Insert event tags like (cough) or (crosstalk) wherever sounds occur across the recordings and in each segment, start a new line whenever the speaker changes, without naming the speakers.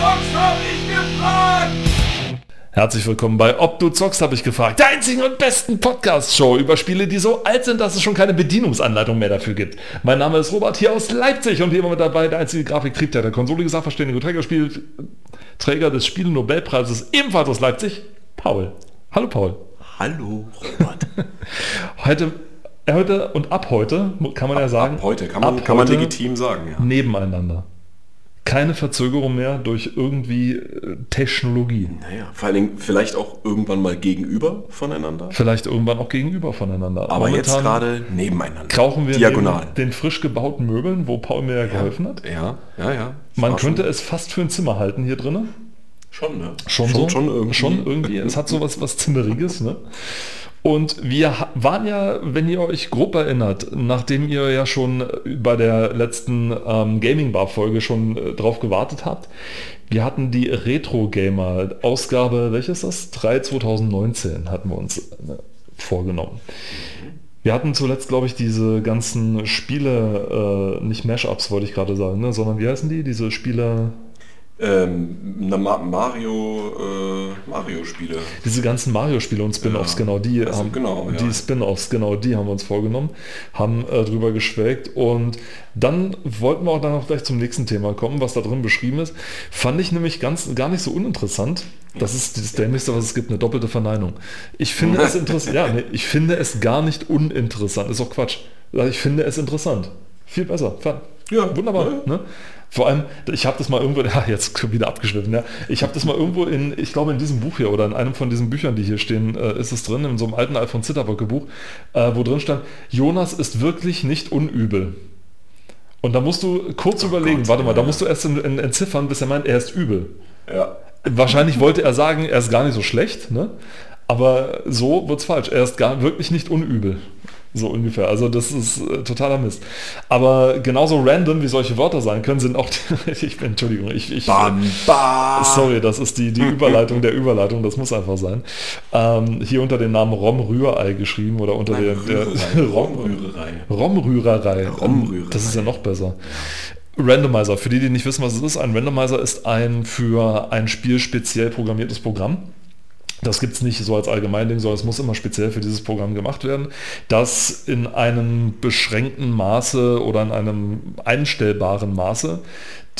zockst, hab ich gefragt!
Herzlich willkommen bei Ob du zockst, habe ich gefragt. Der einzigen und besten Podcast-Show über Spiele, die so alt sind, dass es schon keine Bedienungsanleitung mehr dafür gibt. Mein Name ist Robert hier aus Leipzig und hier immer mit dabei der einzige Grafiktriebtäter, der Konsole, Sachverständige Trägerspiel, Träger des Spiele-Nobelpreises, ebenfalls aus Leipzig, Paul. Hallo Paul.
Hallo Robert. (laughs)
Heute, äh, heute und ab heute, kann man ja sagen,
Ab heute kann man,
ab
kann man
heute
legitim sagen, ja.
nebeneinander. Keine Verzögerung mehr durch irgendwie äh, Technologie.
Naja, vor allen Dingen vielleicht auch irgendwann mal gegenüber voneinander.
Vielleicht irgendwann auch gegenüber voneinander.
Aber jetzt
Momentan
gerade nebeneinander.
krauchen wir
diagonal.
den frisch gebauten Möbeln, wo Paul mir ja geholfen hat.
Ja, ja, ja.
Man könnte
schon,
es fast für ein Zimmer halten hier drinnen.
schon, ne?
Schon, so.
schon irgendwie.
Schon irgendwie. Es hat sowas was Zimmeriges. Ne? Und wir waren ja, wenn ihr euch grob erinnert, nachdem ihr ja schon bei der letzten ähm, Gaming Bar Folge schon äh, drauf gewartet habt, wir hatten die Retro Gamer Ausgabe, welches das? 3 2019 hatten wir uns äh, vorgenommen. Wir hatten zuletzt, glaube ich, diese ganzen Spiele, äh, nicht Mashups wollte ich gerade sagen, ne, sondern wie heißen die? Diese Spiele,
Ähm, Mario, äh, Mario-Spiele.
Diese ganzen Mario-Spiele und Spin-Offs,
Ja.
genau, die
Also,
haben,
genau, ja.
die Spin-Offs, genau, die haben wir uns vorgenommen, haben äh, drüber geschwelgt und dann wollten wir auch dann auch gleich zum nächsten Thema kommen, was da drin beschrieben ist. Fand ich nämlich ganz gar nicht so uninteressant. Das ist das Dämlichste, was es gibt, eine doppelte Verneinung. Ich finde es (laughs) interessant, ja, nee, ich finde es gar nicht uninteressant, ist auch Quatsch. Ich finde es interessant. Viel besser. Fun.
Ja,
wunderbar.
ja.
Ne? Vor allem, ich habe das mal irgendwo, (laughs) ja, jetzt wieder abgeschliffen, ja. Ich habe das mal irgendwo in, ich glaube in diesem Buch hier oder in einem von diesen Büchern, die hier stehen, äh, ist es drin, in so einem alten Alfons Zitterböcke Buch, äh, wo drin stand, Jonas ist wirklich nicht unübel. Und da musst du kurz überlegen,
Gott,
warte mal, da
ja.
musst du erst in, in, entziffern, bis er meint, er ist übel.
Ja.
Wahrscheinlich wollte er sagen, er ist gar nicht so schlecht, ne? aber so wird's falsch. Er ist gar wirklich nicht unübel. So ungefähr. Also das ist äh, totaler Mist. Aber genauso random wie solche Wörter sein können, sind auch die, (laughs) ich bin, Entschuldigung, ich, ich
Bam, bam.
Sorry, das ist die, die Überleitung der Überleitung, das muss einfach sein. Ähm, hier unter dem Namen Rom-Rührei geschrieben oder unter
Nein,
der, der
Rührerei. (laughs) Romrührerei.
Rom-Rührerei.
Romrührerei.
Das ist ja noch besser. Randomizer, für die, die nicht wissen, was es ist, ein Randomizer ist ein für ein Spiel speziell programmiertes Programm. Das gibt es nicht so als Allgemeinding, sondern es muss immer speziell für dieses Programm gemacht werden, das in einem beschränkten Maße oder in einem einstellbaren Maße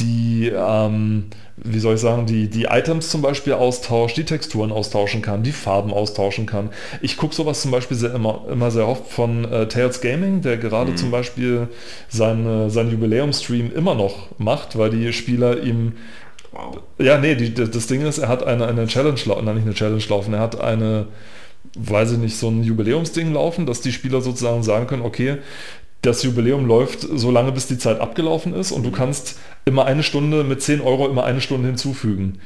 die, ähm, wie soll ich sagen, die, die Items zum Beispiel austauscht, die Texturen austauschen kann, die Farben austauschen kann. Ich gucke sowas zum Beispiel sehr, immer, immer sehr oft von äh, Tales Gaming, der gerade zum Beispiel seine, seinen Jubiläumstream immer noch macht, weil die Spieler ihm
Wow.
ja, nee, die, das Ding ist, er hat eine, eine Challenge laufen, nein, nicht eine Challenge laufen, er hat eine, weiß ich nicht, so ein Jubiläumsding laufen, dass die Spieler sozusagen sagen können, okay, das Jubiläum läuft so lange, bis die Zeit abgelaufen ist und du kannst immer eine Stunde mit 10 Euro immer eine Stunde hinzufügen.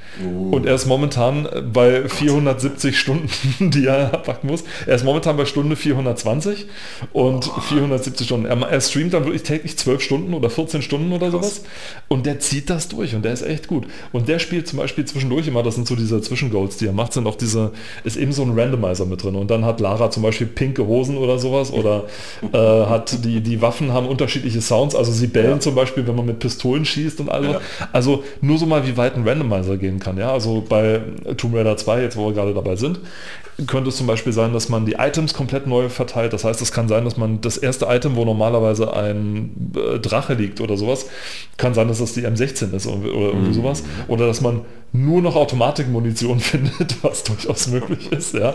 Und er ist momentan bei 470 Stunden, (laughs) die er abpacken muss. Er ist momentan bei Stunde 420 und 470 Stunden. Er, er streamt dann wirklich täglich 12 Stunden oder 14 Stunden oder sowas und der zieht das durch und der ist echt gut. Und der spielt zum Beispiel zwischendurch immer, das sind so diese Zwischengoals, die er macht, sind auch diese, ist eben so ein Randomizer mit drin und dann hat Lara zum Beispiel pinke Hosen oder sowas oder (laughs) äh, hat die, die Waffen haben unterschiedliche Sounds, also sie bellen
Ja.
zum Beispiel, wenn man mit Pistolen schießt und alles.
Ja.
Also nur so mal, wie weit ein Randomizer gehen kann. Ja, also bei Tomb Raider 2, jetzt wo wir gerade dabei sind, könnte es zum Beispiel sein, dass man die Items komplett neu verteilt. Das heißt, es kann sein, dass man das erste Item, wo normalerweise ein äh, Drache liegt oder sowas, kann sein, dass das die M16 ist oder, irgendwie sowas. Oder dass man nur noch Automatikmunition (laughs) findet, was durchaus möglich ist. Ja.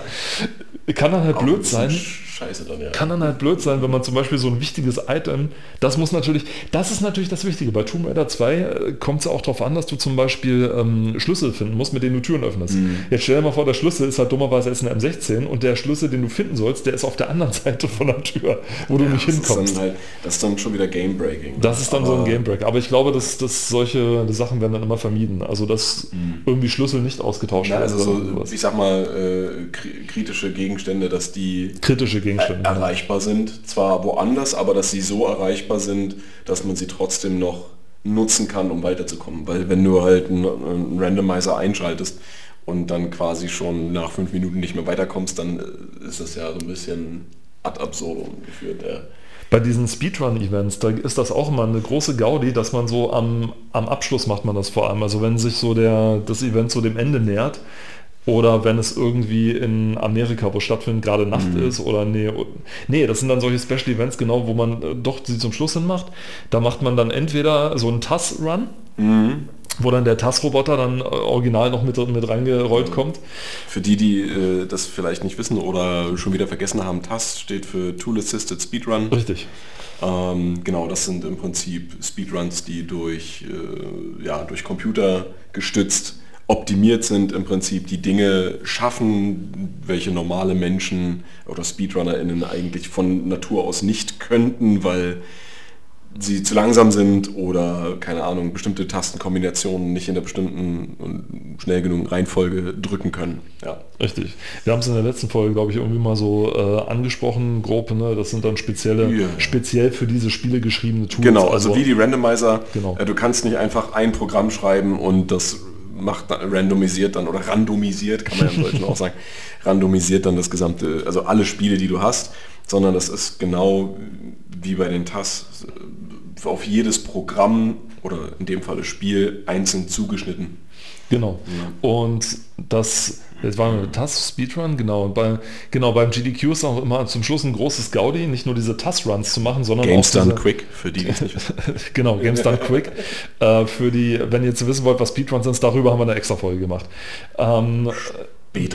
Kann dann halt
Auch ein
blöd sein.
Scheiße dann, ja.
Kann dann halt blöd sein, wenn man zum Beispiel so ein wichtiges Item, das muss natürlich, das ist natürlich das Wichtige. Bei Tomb Raider 2 kommt es ja auch darauf an, dass du zum Beispiel ähm, Schlüssel finden musst, mit denen du Türen öffnest.
Mhm.
Jetzt stell dir mal vor, der Schlüssel ist halt dummerweise jetzt eine M16 und der Schlüssel, den du finden sollst, der ist auf der anderen (laughs) Seite von der Tür, wo du nicht
das ist,
hinkommst.
dann halt, das ist dann schon wieder Game-Breaking.
Das ist dann so ein
Aber-
Gamebreak. Aber ich glaube, dass, dass solche Sachen werden dann immer vermieden. Also dass irgendwie Schlüssel nicht ausgetauscht
Mhm. Ja,
werden.
also so, ich sag mal, äh, kri- kritische Gegenstände, dass die
Kritische Gegenstände. ja.
erreichbar sind, zwar woanders, aber dass sie so erreichbar sind, dass man sie trotzdem noch nutzen kann, um weiterzukommen. Weil wenn du halt einen, einen Randomizer einschaltest und dann quasi schon nach fünf Minuten nicht mehr weiterkommst, dann äh, ist das ja so ein bisschen ad absurdum geführt. Ja.
bei diesen Speedrun-Events, da ist das auch immer eine große Gaudi, dass man so am, am Abschluss macht man das vor allem. Also wenn sich so der, das Event so dem Ende nähert, oder wenn es irgendwie in Amerika, wo stattfindet, gerade Nacht mhm. ist oder nee, nee, das sind dann solche Special Events genau, wo man äh, doch sie zum Schluss hin macht. Da macht man dann entweder so einen TAS-Run, mhm. Wo dann der TAS-Roboter dann äh, original noch mit, mit reingerollt mhm. kommt.
Für die, die äh, das vielleicht nicht wissen oder schon wieder vergessen haben, TAS steht für Tool Assisted Speedrun.
Richtig.
Ähm, genau, das sind im Prinzip Speedruns, die durch, äh, ja, durch Computer gestützt optimiert sind, im Prinzip die Dinge schaffen, welche normale Menschen oder SpeedrunnerInnen eigentlich von Natur aus nicht könnten, weil sie zu langsam sind oder, keine Ahnung, bestimmte Tastenkombinationen nicht in der bestimmten und schnell genug Reihenfolge drücken können. Ja.
Richtig. Wir haben es in der letzten Folge, glaube ich, irgendwie mal so äh, angesprochen, grob, ne? das sind dann spezielle, ja. speziell für diese Spiele geschriebene
Tools. Genau, also, also wie die Randomizer. Genau. Äh, du kannst nicht einfach ein Programm schreiben und das macht randomisiert dann oder randomisiert, kann man ja im Deutschen auch sagen, (laughs) randomisiert dann das gesamte, also alle Spiele, die du hast, sondern das ist genau wie bei den TAS auf jedes Programm oder in dem Fall das Spiel einzeln zugeschnitten.
Genau. Ja. Und das Jetzt waren wir TAS Speedrun, genau. Und bei, genau, beim GDQ ist auch immer zum Schluss ein großes Gaudi, nicht nur diese TAS-Runs zu machen, sondern
Games auch Done Quick, für die, (laughs)
genau, Games Done Quick. Äh, für die, wenn ihr jetzt wissen wollt, was Speedruns sind, darüber haben wir eine extra Folge gemacht. Ähm,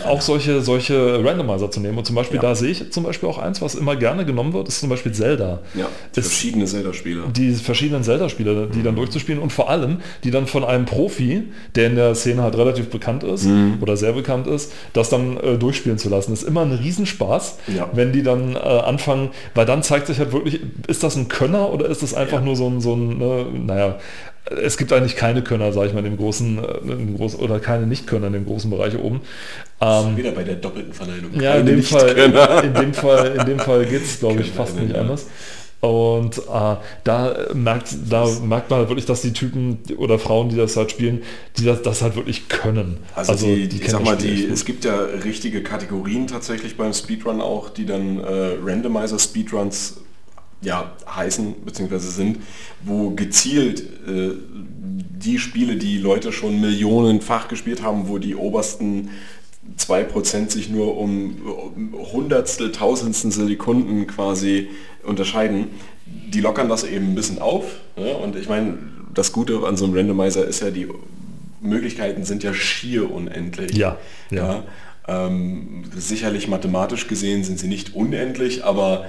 auch solche, solche Randomizer zu nehmen. Und zum Beispiel, ja. da sehe ich zum Beispiel auch eins, was immer gerne genommen wird, ist zum Beispiel Zelda.
Ja, die verschiedene Zelda-Spiele.
Die verschiedenen Zelda-Spiele, die mhm. dann durchzuspielen und vor allem, die dann von einem Profi, der in der Szene halt relativ bekannt ist mhm. oder sehr bekannt ist, das dann äh, durchspielen zu lassen. Das ist immer ein Riesenspaß, ja. wenn die dann äh, anfangen, weil dann zeigt sich halt wirklich, ist das ein Könner oder ist das einfach ja. nur so ein, so ein ne, naja, es gibt eigentlich keine Könner, sage ich mal, in dem großen, äh, in großen oder keine Nicht-Könner in dem großen Bereich oben.
Ähm, wieder bei der doppelten Verneinung.
Ja, in dem, Fall, in dem Fall, in dem Fall geht es, glaube ich, fast nicht anders. Und äh, da, merkt, da merkt man halt wirklich, dass die Typen oder Frauen, die das halt spielen, die das, das halt wirklich können.
Also, also die, die ich sag mal, die, es gibt ja richtige Kategorien tatsächlich beim Speedrun auch, die dann äh, Randomizer Speedruns ja, heißen bzw. sind, wo gezielt äh, die Spiele, die Leute schon millionenfach gespielt haben, wo die obersten 2% sich nur um, Hundertstel, Tausendstel Sekunden quasi unterscheiden, die lockern das eben ein bisschen auf. Ja? Und ich meine, das Gute an so einem Randomizer ist ja, die Möglichkeiten sind ja schier unendlich.
Ja,
ja. ja? Ähm, sicherlich mathematisch gesehen sind sie nicht unendlich, aber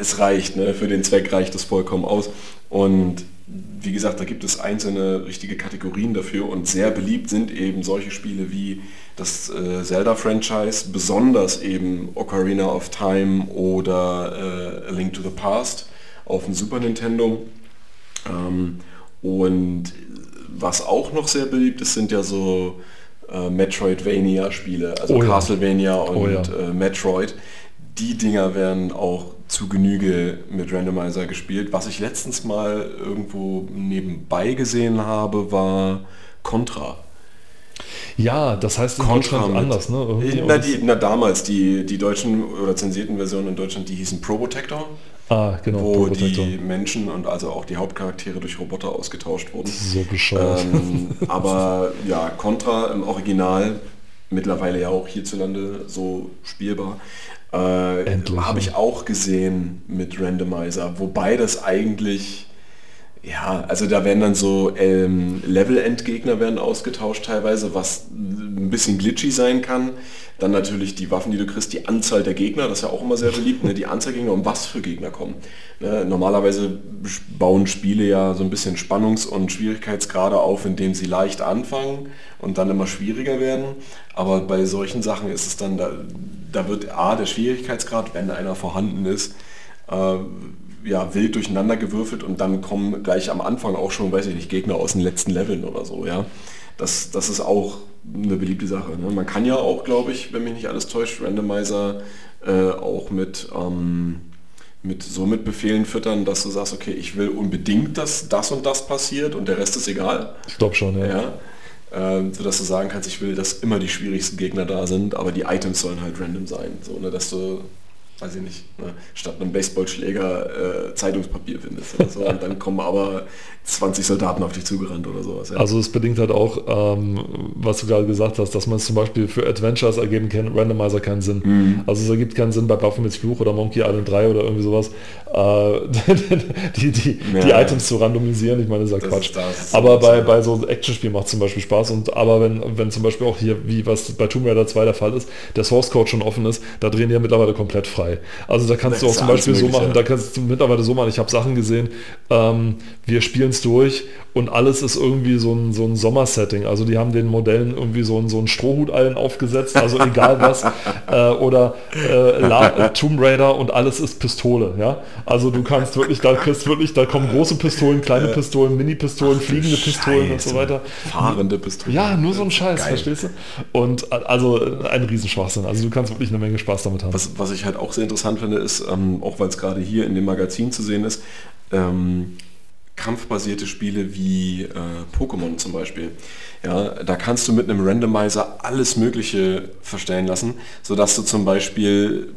es reicht, ne? für den Zweck reicht es vollkommen aus. Und wie gesagt, da gibt es einzelne richtige Kategorien dafür und sehr beliebt sind eben solche Spiele wie das äh, Zelda-Franchise, besonders eben Ocarina of Time oder äh, A Link to the Past auf dem Super Nintendo. Ähm, und was auch noch sehr beliebt ist, sind ja so äh, Metroidvania-Spiele, also oh ja. Castlevania und oh ja. Äh, Metroid. Die Dinger werden auch zu Genüge mit Randomizer gespielt. Was ich letztens mal irgendwo nebenbei gesehen habe, war Contra.
Ja, das heißt in Contra Deutschland anders, ne?
na, die, na, damals, die, die deutschen oder zensierten Versionen in Deutschland, die hießen Probotector.
Ah, genau.
Wo die Menschen und also auch die Hauptcharaktere durch Roboter ausgetauscht wurden.
So bescheuert.
Ähm, aber ja, Contra im Original, mittlerweile ja auch hierzulande so spielbar, äh, Habe ich auch gesehen mit Randomizer, wobei das eigentlich, ja, also da werden dann so ähm, Level-End-Gegner werden ausgetauscht teilweise, was ein bisschen glitchy sein kann. Dann natürlich die Waffen, die du kriegst, die Anzahl der Gegner, das ist ja auch immer sehr beliebt, ne? die Anzahl Gegner und was für Gegner kommen. Ne? Normalerweise bauen Spiele ja so ein bisschen Spannungs- und Schwierigkeitsgrade auf, indem sie leicht anfangen und dann immer schwieriger werden. Aber bei solchen Sachen ist es dann, da, da wird A, der Schwierigkeitsgrad, wenn einer vorhanden ist, äh, ja, wild durcheinander gewürfelt und dann kommen gleich am Anfang auch schon, weiß ich nicht, Gegner aus den letzten Leveln oder so, ja. Das, das ist auch eine beliebte Sache. Ne? Man kann ja auch, glaube ich, wenn mich nicht alles täuscht, Randomizer äh, auch mit, ähm, mit so mit Befehlen füttern, dass du sagst, okay, ich will unbedingt, dass das und das passiert und der Rest ist egal.
Ich glaube schon, ja.
ja? Ähm, sodass du sagen kannst, ich will, dass immer die schwierigsten Gegner da sind, aber die Items sollen halt random sein. So, ne, dass du weiß ich nicht, ne, statt einem Baseballschläger äh, Zeitungspapier findest oder so. Und dann kommen aber 20 Soldaten auf dich zugerannt oder sowas.
Ja. Also es bedingt halt auch, ähm, was du gerade gesagt hast, dass man es zum Beispiel für Adventures ergeben kann, Randomizer keinen Sinn. Mhm. Also es ergibt keinen Sinn bei Baphomets Fluch oder Monkey Island 3 oder irgendwie sowas, äh, (laughs) die, die, ja, die Items zu randomisieren. Ich meine, das ist ja Quatsch. Ist aber bei, bei so Actionspielen macht es zum Beispiel Spaß. Und aber wenn, wenn zum Beispiel auch hier, wie was bei Tomb Raider 2 der Fall ist, der Source Code schon offen ist, da drehen die ja mittlerweile komplett frei. Also da kannst das du auch zum Beispiel so machen, da kannst du mittlerweile so machen, ich habe Sachen gesehen, ähm, wir spielen es durch und alles ist irgendwie so ein, so ein Sommersetting. Also die haben den Modellen irgendwie so, ein, so einen Strohhut allen aufgesetzt, also egal was. (laughs) äh, oder äh, Tomb Raider und alles ist Pistole. Ja? Also du kannst wirklich, da kriegst wirklich, da kommen große Pistolen, kleine Pistolen, Mini-Pistolen, fliegende Pistolen und so weiter.
Fahrende Pistolen.
Ja, nur so ein Scheiß, Geil. verstehst du? Und also ein Riesenschwachsinn. Also du kannst wirklich eine Menge Spaß damit haben.
Was, was ich halt auch sehr interessant finde, ist, ähm, auch weil es gerade hier in dem Magazin zu sehen ist, ähm, kampfbasierte Spiele wie äh, Pokémon zum Beispiel. Ja, da kannst du mit einem Randomizer alles Mögliche verstellen lassen, sodass du zum Beispiel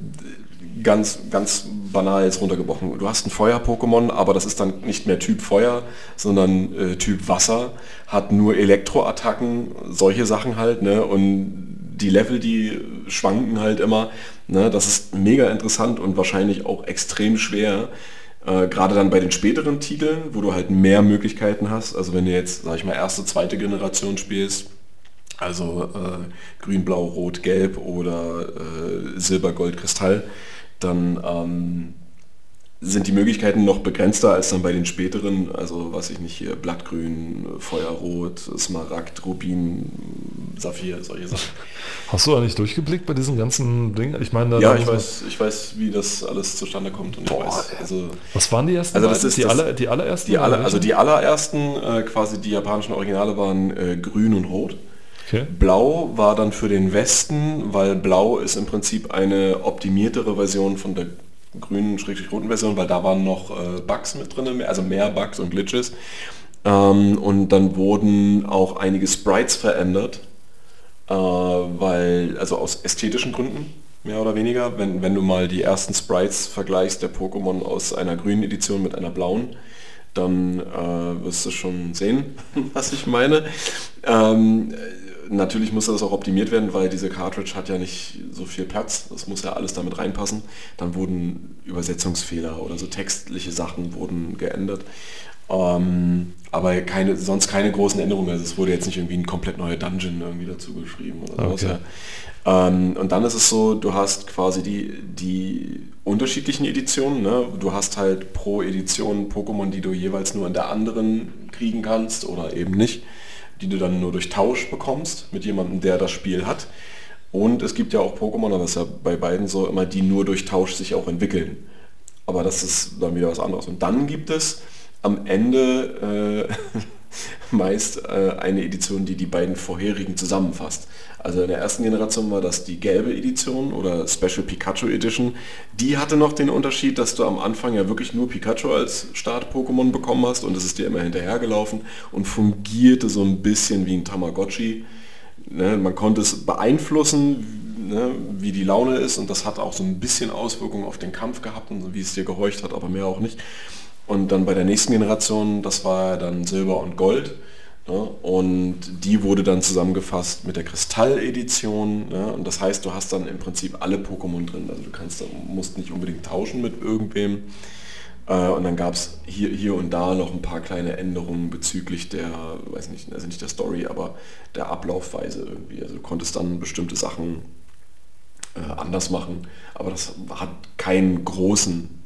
ganz, ganz banal jetzt runtergebrochen. Du hast ein Feuer-Pokémon, aber das ist dann nicht mehr Typ Feuer, sondern äh, Typ Wasser, hat nur Elektroattacken, solche Sachen halt, ne? Und die Level, die schwanken halt immer. Ne? Das ist mega interessant und wahrscheinlich auch extrem schwer, äh, Gerade dann bei den späteren Titeln, wo du halt mehr Möglichkeiten hast. Also wenn du jetzt, sag ich mal, erste, zweite Generation spielst, also äh, Grün, Blau, Rot, Gelb oder äh, Silber, Gold, Kristall, dann ähm, sind die Möglichkeiten noch begrenzter als dann bei den späteren, also was ich nicht hier, Blattgrün, Feuerrot, Smaragd, Rubin, Saphir, solche Sachen.
Hast du da nicht durchgeblickt bei diesen ganzen Dingen?
Ich meine, ja, ich weiß, ich weiß, wie das alles zustande kommt und Boah, weiß,
also, was waren die ersten?
Also das ist die, das, aller, die allerersten? Die aller, also die allerersten, äh, quasi die japanischen Originale waren äh, grün und rot. Okay. Blau war dann für den Westen, weil Blau ist im Prinzip eine optimiertere Version von der grünen, roten Version, weil da waren noch äh, Bugs mit drin, also mehr Bugs und Glitches. Ähm, und dann wurden auch einige Sprites verändert, äh, weil, also aus ästhetischen Gründen, mehr oder weniger. Wenn, wenn du mal die ersten Sprites vergleichst der Pokémon aus einer grünen Edition mit einer blauen, dann äh, wirst du schon sehen, (laughs) was ich meine. Ähm, natürlich muss das auch optimiert werden, weil diese Cartridge hat ja nicht so viel Platz. Das muss ja alles damit reinpassen. Dann wurden Übersetzungsfehler oder so textliche Sachen wurden geändert. Ähm, aber keine, sonst keine großen Änderungen. Also es wurde jetzt nicht irgendwie ein komplett neuer Dungeon irgendwie dazu geschrieben oder sowas. Okay. Ja. Ähm, und dann ist es so, du hast quasi die, die unterschiedlichen Editionen. Ne? Du hast halt pro Edition Pokémon, die du jeweils nur in der anderen kriegen kannst oder eben nicht die du dann nur durch Tausch bekommst mit jemandem, der das Spiel hat. Und es gibt ja auch Pokémon, das ist ja bei beiden so immer, die nur durch Tausch sich auch entwickeln. Aber das ist dann wieder was anderes. Und dann gibt es am Ende äh, (laughs) meist äh, eine Edition, die die beiden vorherigen zusammenfasst. Also in der ersten Generation war das die gelbe Edition oder Special Pikachu Edition. Die hatte noch den Unterschied, dass du am Anfang ja wirklich nur Pikachu als Start-Pokémon bekommen hast und es ist dir immer hinterhergelaufen und fungierte so ein bisschen wie ein Tamagotchi. Ne, man konnte es beeinflussen, ne, wie die Laune ist und das hat auch so ein bisschen Auswirkungen auf den Kampf gehabt und wie es dir gehorcht hat, aber mehr auch nicht. Und dann bei der nächsten Generation, das war dann Silber und Gold. Ne? Und die wurde dann zusammengefasst mit der Kristall-Edition. Ne? Und das heißt, du hast dann im Prinzip alle Pokémon drin. Also du kannst, musst nicht unbedingt tauschen mit irgendwem. Äh, und dann gab es hier, hier und da noch ein paar kleine Änderungen bezüglich der, weiß nicht, also nicht der Story, aber der Ablaufweise irgendwie. Also du konntest dann bestimmte Sachen äh, anders machen, aber das hat keinen großen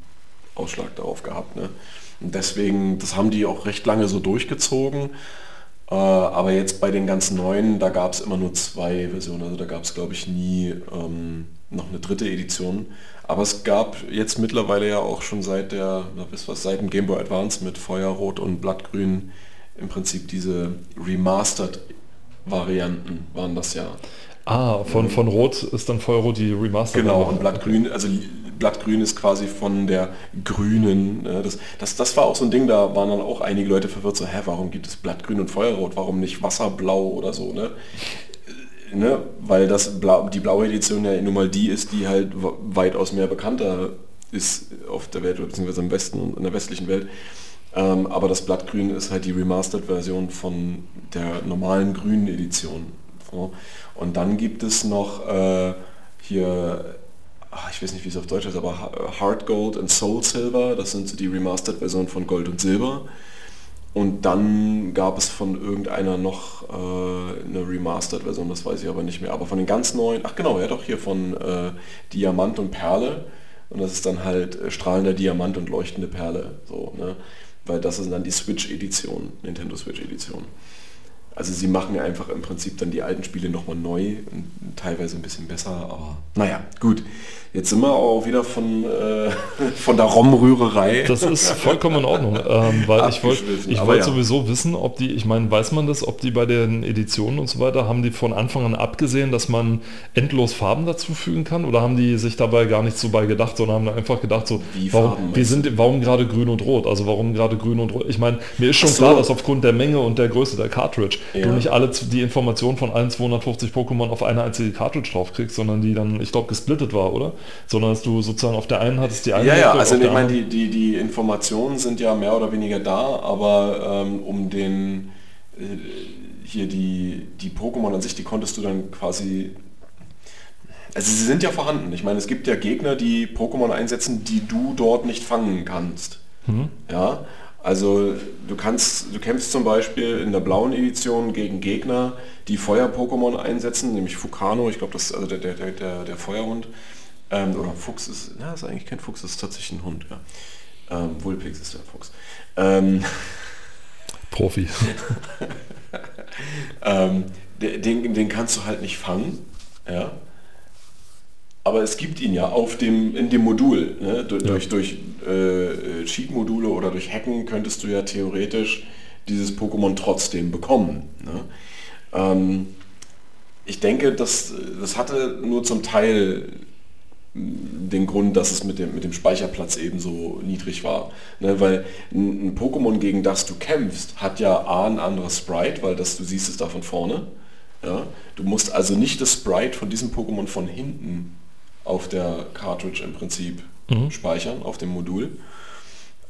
Ausschlag darauf gehabt. Ne? Und deswegen, das haben die auch recht lange so durchgezogen. Äh, aber jetzt bei den ganz neuen, da gab es immer nur zwei Versionen. Also da gab es, glaube ich, nie ähm, noch eine dritte Edition. Aber es gab jetzt mittlerweile ja auch schon seit der, na, was, seit dem Game Boy Advance mit Feuerrot und Blattgrün im Prinzip diese Remastered-Varianten waren das ja.
Ah, von, von Rot ist dann Feuerrot die Remastered.
Genau, und Blattgrün, also Blattgrün ist quasi von der grünen. Ne? Das, das, das war auch so ein Ding, da waren dann auch einige Leute verwirrt, so, hä, warum gibt es Blattgrün und Feuerrot, warum nicht Wasserblau oder so, ne? ne, weil das Bla die blaue Edition ja nun mal die ist, die halt weitaus mehr bekannter ist auf der Welt, beziehungsweise im Westen und in der westlichen Welt. Ähm, aber das Blattgrün ist halt die Remastered-Version von der normalen grünen Edition. Und dann gibt es noch äh, hier, ach, ich weiß nicht, wie es auf Deutsch ist, aber Hard Gold und Soul Silver, das sind so die Remastered-Versionen von Gold und Silber. Und dann gab es von irgendeiner noch äh, eine Remastered-Version, das weiß ich aber nicht mehr. Aber von den ganz neuen, ach genau, ja doch hier von äh, Diamant und Perle. Und das ist dann halt äh, strahlender Diamant und leuchtende Perle. So, ne? Weil das ist dann die Switch-Edition, Nintendo Switch-Edition. Also sie machen einfach im Prinzip dann die alten Spiele nochmal neu und teilweise ein bisschen besser, aber naja, gut. Jetzt sind wir auch wieder von, äh, (laughs) von der Rom-Rührerei.
Das ist vollkommen in Ordnung, ähm, weil ich wollte ich wollt ja. sowieso wissen, ob die, ich meine, weiß man das, ob die bei den Editionen und so weiter, haben die von Anfang an abgesehen, dass man endlos Farben dazufügen kann oder haben die sich dabei gar nicht so bei gedacht, sondern haben einfach gedacht, so, Wie warum, wir sind, warum gerade grün und rot, also warum gerade grün und rot. Ich meine, mir ist schon so. klar, dass aufgrund der Menge und der Größe der Cartridge ja. du nicht alle die Informationen von allen 250 Pokémon auf eine einzige Cartridge drauf kriegst, sondern die dann, ich glaube, gesplittet war, oder? sondern dass du sozusagen auf der einen hattest die eine.
Ja, ja, also ich meine, die, die, die Informationen sind ja mehr oder weniger da, aber ähm, um den äh, hier die, die Pokémon an sich, die konntest du dann quasi. Also sie sind ja vorhanden. Ich meine, es gibt ja Gegner, die Pokémon einsetzen, die du dort nicht fangen kannst. Mhm. Ja, also du kannst, du kämpfst zum Beispiel in der blauen Edition gegen Gegner, die Feuer-Pokémon einsetzen, nämlich Fukano, ich glaube das ist also der, der, der, der Feuerhund. Ähm, oder Fuchs ist, ja, ist eigentlich kein Fuchs, ist tatsächlich ein Hund. Ja. Ähm, Wulpix ist der Fuchs. Ähm, (laughs)
Profi. (laughs)
ähm, den, den kannst du halt nicht fangen. Ja. Aber es gibt ihn ja auf dem, in dem Modul. Ne? Durch, ja. durch, durch äh, Cheat-Module oder durch Hacken könntest du ja theoretisch dieses Pokémon trotzdem bekommen. Ne? Ähm, ich denke, das, das hatte nur zum Teil den Grund, dass es mit dem, mit dem Speicherplatz eben so niedrig war. Ne, weil ein, ein, Pokémon, gegen das du kämpfst, hat ja A ein anderes Sprite, weil das du siehst es da von vorne. Ja? Du musst also nicht das Sprite von diesem Pokémon von hinten auf der Cartridge im Prinzip mhm. speichern, auf dem Modul.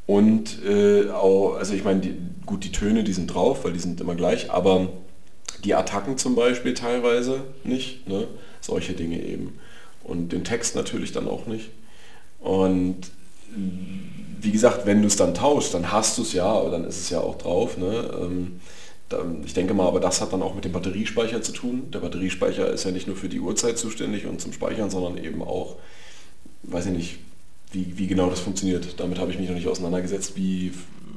Und äh, auch, also ich meine, die, gut, die Töne, die sind drauf, weil die sind immer gleich, aber die Attacken zum Beispiel teilweise nicht. Ne? Solche Dinge eben und den Text natürlich dann auch nicht. Und wie gesagt, wenn du es dann tauschst, dann hast du es ja, aber dann ist es ja auch drauf. Ne? Ähm, ich denke mal, aber das hat dann auch mit dem Batteriespeicher zu tun. Der Batteriespeicher ist ja nicht nur für die Uhrzeit zuständig und zum Speichern, sondern eben auch, weiß ich nicht, wie, wie genau das funktioniert. Damit habe ich mich noch nicht auseinandergesetzt, wie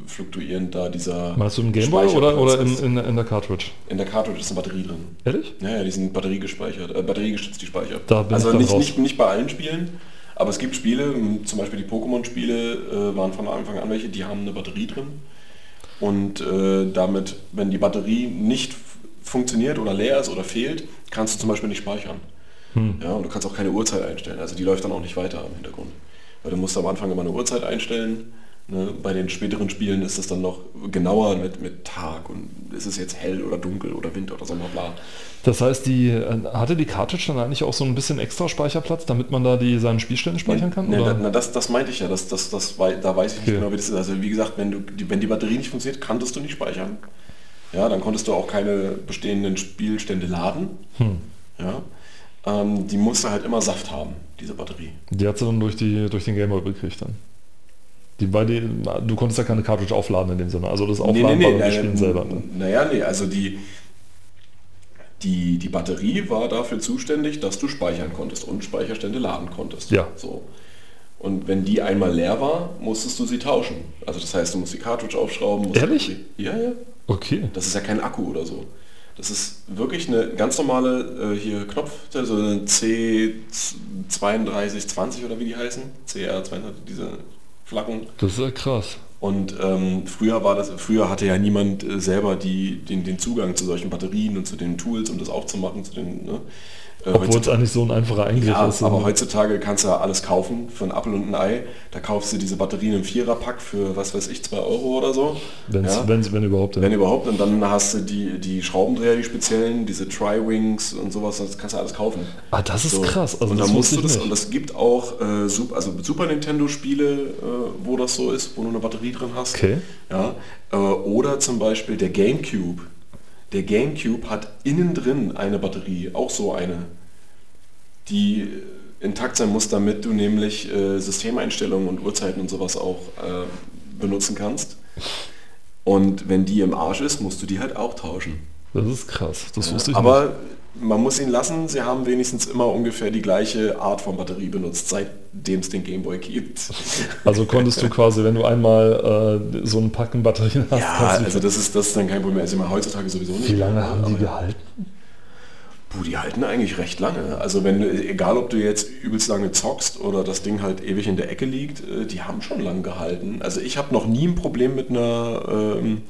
fluktuierend da dieser.
Meinst du im Gameboy oder, oder in, in, in, der Cartridge?
In der Cartridge ist eine Batterie drin.
Ehrlich?
Ja, ja die sind batteriegespeichert, äh, batteriegestützt die Speicher.
Da
also nicht, nicht, nicht bei allen Spielen, aber es gibt Spiele, zum Beispiel die Pokémon-Spiele äh, waren von Anfang an welche, die haben eine Batterie drin. Und äh, damit, wenn die Batterie nicht funktioniert oder leer ist oder fehlt, kannst du zum Beispiel nicht speichern. Hm. Ja, und du kannst auch keine Uhrzeit einstellen. Also die läuft dann auch nicht weiter im Hintergrund. Weil du musst am Anfang immer eine Uhrzeit einstellen Ne, bei den späteren Spielen ist es dann noch genauer mit, mit Tag und ist es jetzt hell oder dunkel oder Winter oder Sommer, bla.
Das heißt, die äh, hatte die Cartridge dann eigentlich auch so ein bisschen extra Speicherplatz, damit man da die seinen Spielstände speichern kann?
Nee, na, das, das meinte ich ja, das, das, das, da weiß ich nicht okay. genau, wie das ist. Also wie gesagt, wenn, du, die, wenn die Batterie nicht funktioniert, kanntest du nicht speichern. Ja, dann konntest du auch keine bestehenden Spielstände laden. Hm. Ja, ähm, die musste halt immer Saft haben, diese Batterie.
Die hat sie dann durch, die, durch den Gameboy gekriegt dann? Die bei den, du konntest ja keine Cartridge aufladen in dem Sinne. Also das Aufladen
nee, nee, nee,
war
beim Spielen selber. Ne? Naja, nee, also die, die, die Batterie war dafür zuständig, dass du speichern konntest und Speicherstände laden konntest.
Ja.
So. Und wenn die einmal leer war, musstest du sie tauschen. Also das heißt, du musst die Cartridge aufschrauben.
Ehrlich?
Die, ja, ja.
Okay.
Das ist ja kein Akku oder so. Das ist wirklich eine ganz normale äh, hier Knopf, so eine C3220 oder wie die heißen. CR200, diese Flaggen.
Das ist ja krass.
Und ähm, früher war das, früher hatte ja niemand äh, selber die, den, den Zugang zu solchen Batterien und zu den Tools, um das aufzumachen, zu den, ne?
Äh, Obwohl es eigentlich so ein einfacher Eingriff
ja,
ist.
Aber heutzutage kannst du ja alles kaufen für ein Apfel und ein Ei. Da kaufst du diese Batterien im Viererpack für, was weiß ich, 2 Euro oder so.
Wenn's,
ja.
wenn, wenn überhaupt.
Ja. Wenn überhaupt. Und dann hast du die, die Schraubendreher, die speziellen, diese Tri-Wings und sowas, das kannst du alles kaufen.
Ah, das ist so. krass.
Also und dann musst du das, und es gibt auch äh, also Super Nintendo-Spiele, äh, wo das so ist, wo du eine Batterie drin hast.
Okay.
Ja. Äh, oder zum Beispiel der Gamecube der GameCube hat innen drin eine Batterie, auch so eine, die intakt sein muss, damit du nämlich äh, Systemeinstellungen und Uhrzeiten und sowas auch äh, benutzen kannst. Und wenn die im Arsch ist, musst du die halt auch tauschen.
Das ist krass, das wusste ich
Aber nicht. Man muss ihn lassen, sie haben wenigstens immer ungefähr die gleiche Art von Batterie benutzt, seitdem es den Gameboy gibt.
Also konntest du quasi, wenn du einmal äh, so ein Packen Batterien hast,
ja, also das ist, das ist dann kein Problem. Also immer heutzutage sowieso nicht.
Wie lange haben die gehalten?
Puh, die halten eigentlich recht lange. Also wenn, egal ob du jetzt übelst lange zockst oder das Ding halt ewig in der Ecke liegt, äh, die haben schon lang gehalten. Also ich habe noch nie ein Problem mit einer ähm,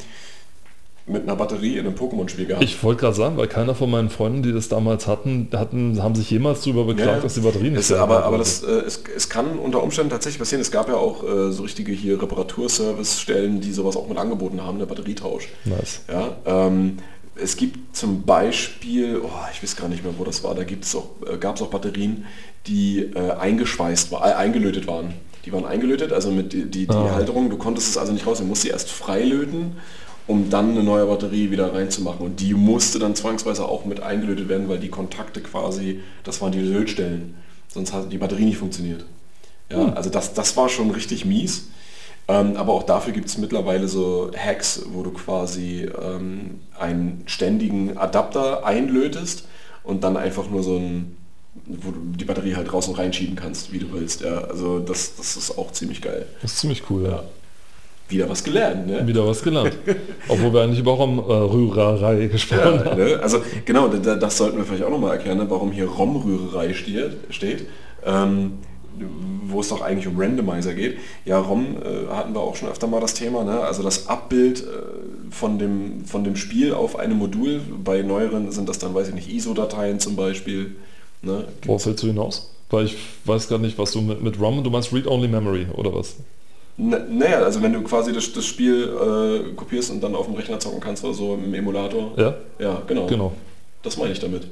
mit einer Batterie in einem Pokémon-Spiel gehabt.
Ich wollte gerade sagen, weil keiner von meinen Freunden, die das damals hatten, hatten haben sich jemals darüber beklagt, ja, dass die Batterien
nicht es, Aber, aber das, äh, es, es kann unter Umständen tatsächlich passieren. Es gab ja auch äh, so richtige hier Reparaturservice-Stellen, die sowas auch mit angeboten haben, der Batterietausch.
Nice.
Ja, ähm, es gibt zum Beispiel, oh, ich weiß gar nicht mehr, wo das war, da gibt es auch, äh, gab es auch Batterien, die äh, eingeschweißt war, äh, eingelötet waren. Die waren eingelötet, also mit die, die, ah. Halterung, du konntest es also nicht raus, du musst sie erst freilöten um dann eine neue Batterie wieder reinzumachen. Und die musste dann zwangsweise auch mit eingelötet werden, weil die Kontakte quasi, das waren die Lötstellen. Sonst hat die Batterie nicht funktioniert. Ja, hm. Also das, das war schon richtig mies. Ähm, aber auch dafür gibt es mittlerweile so Hacks, wo du quasi ähm, einen ständigen Adapter einlötest und dann einfach nur so ein, wo du die Batterie halt raus und reinschieben kannst, wie du willst. Ja, also das, das ist auch ziemlich geil.
Das ist ziemlich cool, ja.
Wieder was gelernt, ne?
Wieder was gelernt. Obwohl wir eigentlich über Romrührerei gesprochen
ja, haben. Ne? Also genau, das sollten wir vielleicht auch nochmal erklären, ne? warum hier Romrührerei steht. steht. Ähm, wo es doch eigentlich um Randomizer geht. Ja, ROM äh, hatten wir auch schon öfter mal das Thema, ne? also das Abbild äh, von, dem, von dem Spiel auf einem Modul. Bei neueren sind das dann, weiß ich nicht, ISO-Dateien zum Beispiel. Ne?
Worauf willst du hinaus? Weil ich weiß gar nicht, was du mit, mit ROM, du meinst Read-Only Memory oder was?
Naja, also wenn du quasi das, das Spiel äh, kopierst und dann auf dem Rechner zocken kannst oder so im Emulator.
Ja?
Ja, genau.
genau.
Das meine ich damit.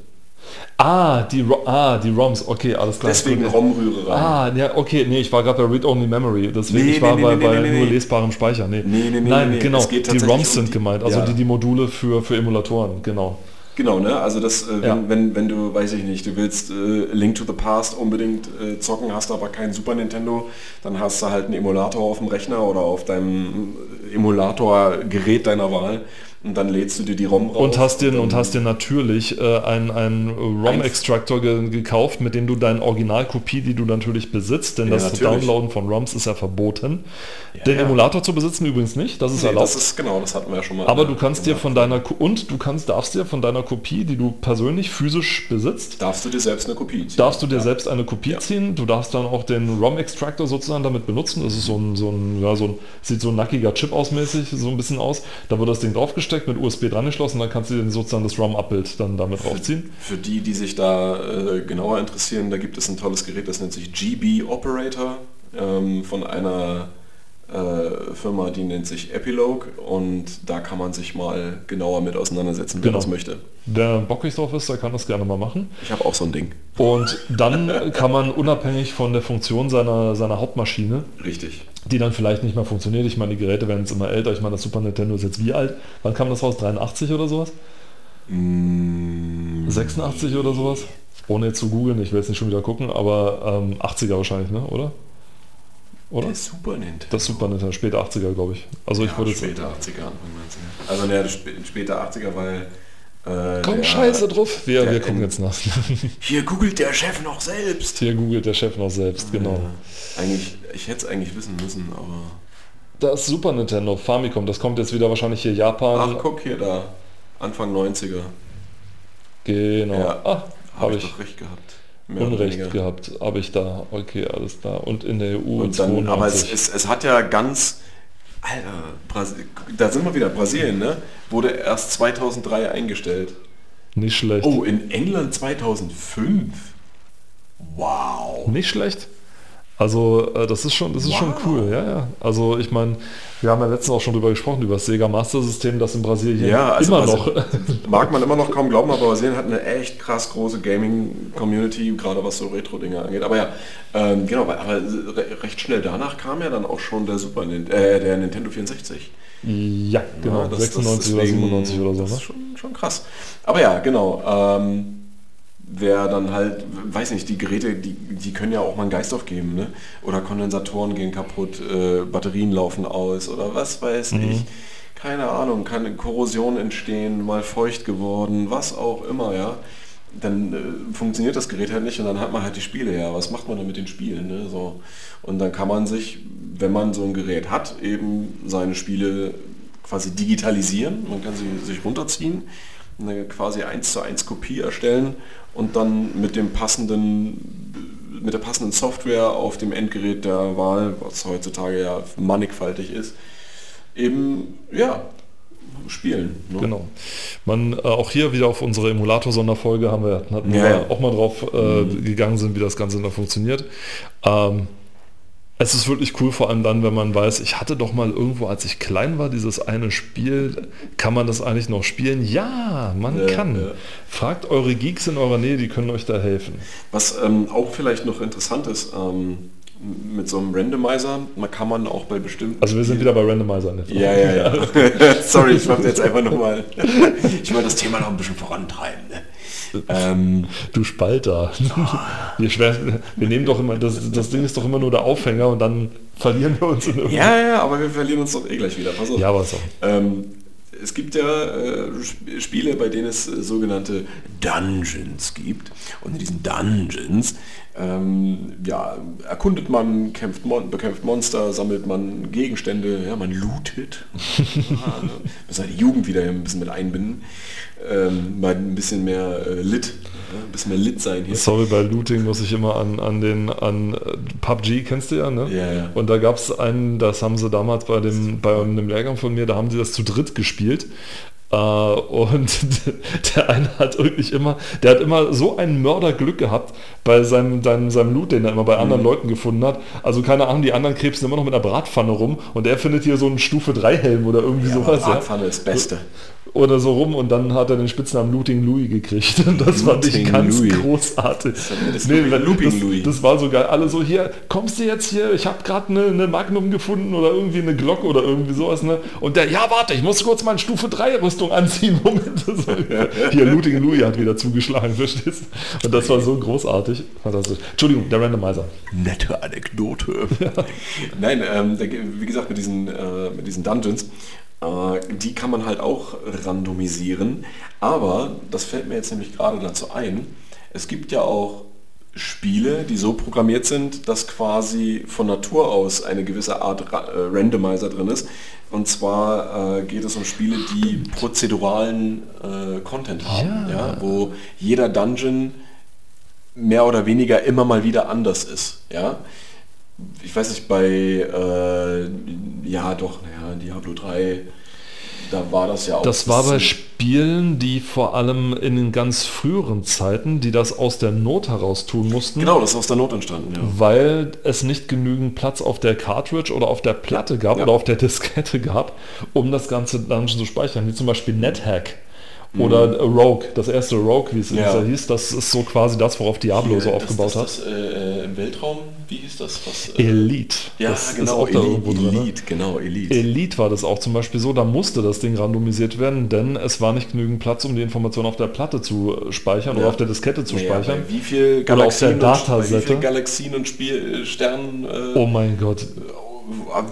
Ah, die, ah, die ROMs, okay, alles klar.
Deswegen ROM-Rührerei.
Ah, ja, okay, nee, ich war gerade bei Read-Only Memory, deswegen nee, ich war nee, bei, nee, bei nur lesbarem Speicher. Nee,
nee, nee,
Nein, genau, die ROMs sind um die, gemeint, also ja. die, die Module für, für Emulatoren, genau.
Genau, ne? Also das, äh, wenn, ja. wenn, wenn du, weiß ich nicht, du willst äh, Link to the Past unbedingt äh, zocken, hast aber kein Super Nintendo, dann hast du halt einen Emulator auf dem Rechner oder auf deinem Emulator-Gerät deiner Wahl und dann lädst du dir die ROM raus.
Und hast dir, und hast dir natürlich äh, einen ROM-Extraktor ge gekauft, mit dem du deine Originalkopie, die du natürlich besitzt, denn ja, das natürlich. Downloaden von ROMs ist ja verboten. Ja, Den ja. Emulator zu besitzen übrigens nicht, das ist nee, erlaubt. Das
ist genau, das hatten wir ja schon mal.
Aber du kannst dir von deiner und du kannst darfst dir von deiner Kopie, die du persönlich physisch besitzt,
darfst du dir selbst eine Kopie ziehen.
Darfst du dir selbst eine Kopie ziehen. Du darfst dann auch den ROM-Extractor sozusagen damit benutzen. Das ist so ein, so ein, so ein sieht so ein nackiger Chip ausmäßig, so ein bisschen aus. Da wird das Ding draufgestellt gesteckt, mit USB dran geschlossen, dann kannst du den sozusagen das ROM-Abbild dann damit draufziehen.
Für die, die sich da äh, genauer interessieren, da gibt es ein tolles Gerät, das nennt sich GB Operator ähm, von einer äh, Firma, die nennt sich Epilogue und da kann man sich mal genauer mit auseinandersetzen, wer genau. das möchte.
Der bockig drauf ist, der kann das gerne mal machen.
Ich habe auch so ein Ding.
Und dann kann man unabhängig von der Funktion seiner, seiner Hauptmaschine,
richtig,
die dann vielleicht nicht mehr funktioniert, ich meine, die Geräte werden jetzt immer älter, ich meine, das Super Nintendo ist jetzt wie alt? Wann kam das raus? 83 oder sowas?
Mm,
86 oder sowas? Ohne jetzt zu googeln, ich will jetzt nicht schon wieder gucken, aber ähm, 80er wahrscheinlich, ne? oder?
Oder? Der Super Nintendo.
Das Super Nintendo, später 80er, glaube ich. Also
ja,
ich würde
später 80er, Anfang 90er. Also ne, später 80er, weil
äh, Komm, der, scheiße drauf. Wir, wir gucken jetzt nach. (laughs)
Hier googelt der Chef noch selbst.
Hier googelt der Chef noch selbst, genau.
Ja, eigentlich, ich hätte es eigentlich wissen müssen, aber...
Das Super Nintendo, Famicom, das kommt jetzt wieder wahrscheinlich hier Japan.
Ach, guck hier da. Anfang 90er.
Genau.
Ja, ah, habe ich, ich doch recht gehabt.
Unrecht gehabt, habe ich da. Okay, alles da. Und in der EU und
dann, Aber es, es, es, hat ja ganz Alter, Brasi da sind wir wieder, Brasilien, ne? Wurde erst 2003 eingestellt.
Nicht schlecht.
Oh, in England 2005. Wow.
Nicht schlecht. Also äh, das ist schon, das ist
Wow.
schon cool, ja, ja. Also ich meine, wir haben ja letztens auch schon drüber gesprochen, über das Sega Master System, das in Brasilien
Ja, also
immer noch. (laughs)
Mag man immer noch kaum glauben, aber Brasilien hat eine echt krass große Gaming-Community, gerade was so Retro-Dinge angeht. Aber ja, ähm, genau, aber re recht schnell danach kam ja dann auch schon der Super äh, der Nintendo 64.
ja, genau,
Ja, das-
96
das
oder
deswegen-
97 oder so.
Das
Ne?
ist schon, schon krass. Aber ja, genau. Ähm, wer dann halt, weiß nicht, die Geräte, die, die können ja auch mal einen Geist aufgeben, ne? Oder Kondensatoren gehen kaputt, äh, Batterien laufen aus oder was weiß
Mhm.
ich. Keine Ahnung, kann Korrosion entstehen, mal feucht geworden, was auch immer, ja. Dann äh, funktioniert das Gerät halt nicht und dann hat man halt die Spiele, ja. Was macht man dann mit den Spielen? Ne? So. Und dann kann man sich, wenn man so ein Gerät hat, eben seine Spiele quasi digitalisieren. Man kann sie sich runterziehen, eine quasi 1 zu 1 Kopie erstellen und dann mit dem passenden mit der passenden Software auf dem Endgerät der Wahl, was heutzutage ja mannigfaltig ist, eben ja spielen. Ne?
Genau. Man, äh, auch hier wieder auf unsere Emulator-Sonderfolge haben wir, hatten
Ja,
wir
ja.
auch mal drauf äh, gegangen sind, wie das Ganze da funktioniert. Ähm, es ist wirklich cool, vor allem dann, wenn man weiß, ich hatte doch mal irgendwo, als ich klein war, dieses eine Spiel, kann man das eigentlich noch spielen? Ja, man
Ja,
kann.
ja.
Fragt eure Geeks in eurer Nähe, die können euch da helfen.
Was ähm, auch vielleicht noch interessant ist, ähm, mit so einem Randomizer, man kann man auch bei bestimmten
Also wir sind wieder bei Randomizer. Ne?
Ja, ja, ja. (laughs) (laughs) Sorry, ich wollte jetzt einfach nochmal. Ich wollte das Thema noch ein bisschen vorantreiben. Ähm,
Du Spalter. (laughs) Wir, wir nehmen doch immer, das, das Ding ist doch immer nur der Aufhänger und dann verlieren wir uns in irgendeinem-
ja, ja, aber wir verlieren uns doch eh gleich wieder. Pass auf.
Ja, was auch.
Ähm, es gibt ja äh, Sp- Spiele, bei denen es äh, sogenannte Dungeons gibt. Und in diesen Dungeons ähm, ja, erkundet man, kämpft Mon bekämpft Monster, sammelt man Gegenstände, ja, man lootet. (laughs) ja, also, müssen halt die Jugend wieder ein bisschen mit einbinden. Ähm, mal ein bisschen mehr äh, Lit, ein bisschen mehr Lit sein hier.
Sorry, bei Looting muss ich immer an, an den an äh, PUBG, kennst du ja, ne?
Ja, ja.
Und da gab es einen, das haben sie damals bei dem bei einem Lehrgang von mir, da haben sie das zu dritt gespielt. Äh, und (laughs) der eine hat wirklich immer, der hat immer so ein Mörderglück gehabt bei seinem, seinem, seinem Loot, den er immer bei anderen
Mhm.
Leuten gefunden hat. Also keine Ahnung, die anderen krebsen immer noch mit einer Bratpfanne rum und er findet hier so einen Stufe 3 Helm oder irgendwie
Ja,
sowas.
Bratpfanne ist das Beste.
Oder so rum und dann hat er den Spitznamen Looting Louis gekriegt. (laughs) Und das fand ich
Looting
ganz
Louis.
großartig.
das
Nee, das,
Louis.
das war so geil. Alle so, hier, kommst du jetzt hier? Ich habe gerade eine, eine Magnum gefunden oder irgendwie eine Glocke oder irgendwie sowas. Ne? Und der, ja, warte, ich muss kurz mal eine Stufe 3 Rüstung anziehen. (laughs) Moment. (laughs) So, hier, Looting Louis hat wieder zugeschlagen, verstehst du? Und das war so großartig. Fantastisch. Entschuldigung, der Randomizer.
Nette Anekdote. Nein, ähm, wie gesagt, mit diesen, äh, mit diesen Dungeons, die kann man halt auch randomisieren. Aber, das fällt mir jetzt nämlich gerade dazu ein, es gibt ja auch Spiele, die so programmiert sind, dass quasi von Natur aus eine gewisse Art äh, Randomizer drin ist. Und zwar äh, geht es um Spiele, die prozeduralen äh, Content haben,
Ja.
ja, wo jeder Dungeon mehr oder weniger immer mal wieder anders ist. Ja? Ich weiß nicht, bei, äh, ja doch, naja, Diablo 3, da war das ja auch.
Das war bei Spielen, die vor allem in den ganz früheren Zeiten, die das aus der Not heraus tun mussten.
Genau, das ist aus der Not entstanden, ja.
weil es nicht genügend Platz auf der Cartridge oder auf der Platte gab
Ja.
oder auf der (laughs) Diskette gab, um das ganze Dungeon zu speichern, wie zum Beispiel NetHack oder Rogue, das erste Rogue, wie es.
Ja.
ja. hieß, das ist so quasi das, worauf Diablo so
das,
aufgebaut
das, das, äh, Im Weltraum, wie hieß das? Was,
hat.
äh,
Elite,
ja,
das
genau,
ist auch da
Elite,
irgendwo drin. ne?
Elite, genau, Elite.
Elite war das auch zum Beispiel so, da musste das Ding randomisiert werden, denn es war nicht genügend Platz, um die Informationen auf der Platte zu äh, speichern
Ja.
oder auf der Diskette zu
Naja,
speichern.
wie viel
auf der
Galaxien, und, wie
Datasette.
viel Galaxien und Spiel, äh, Sternen äh,
Oh mein Gott,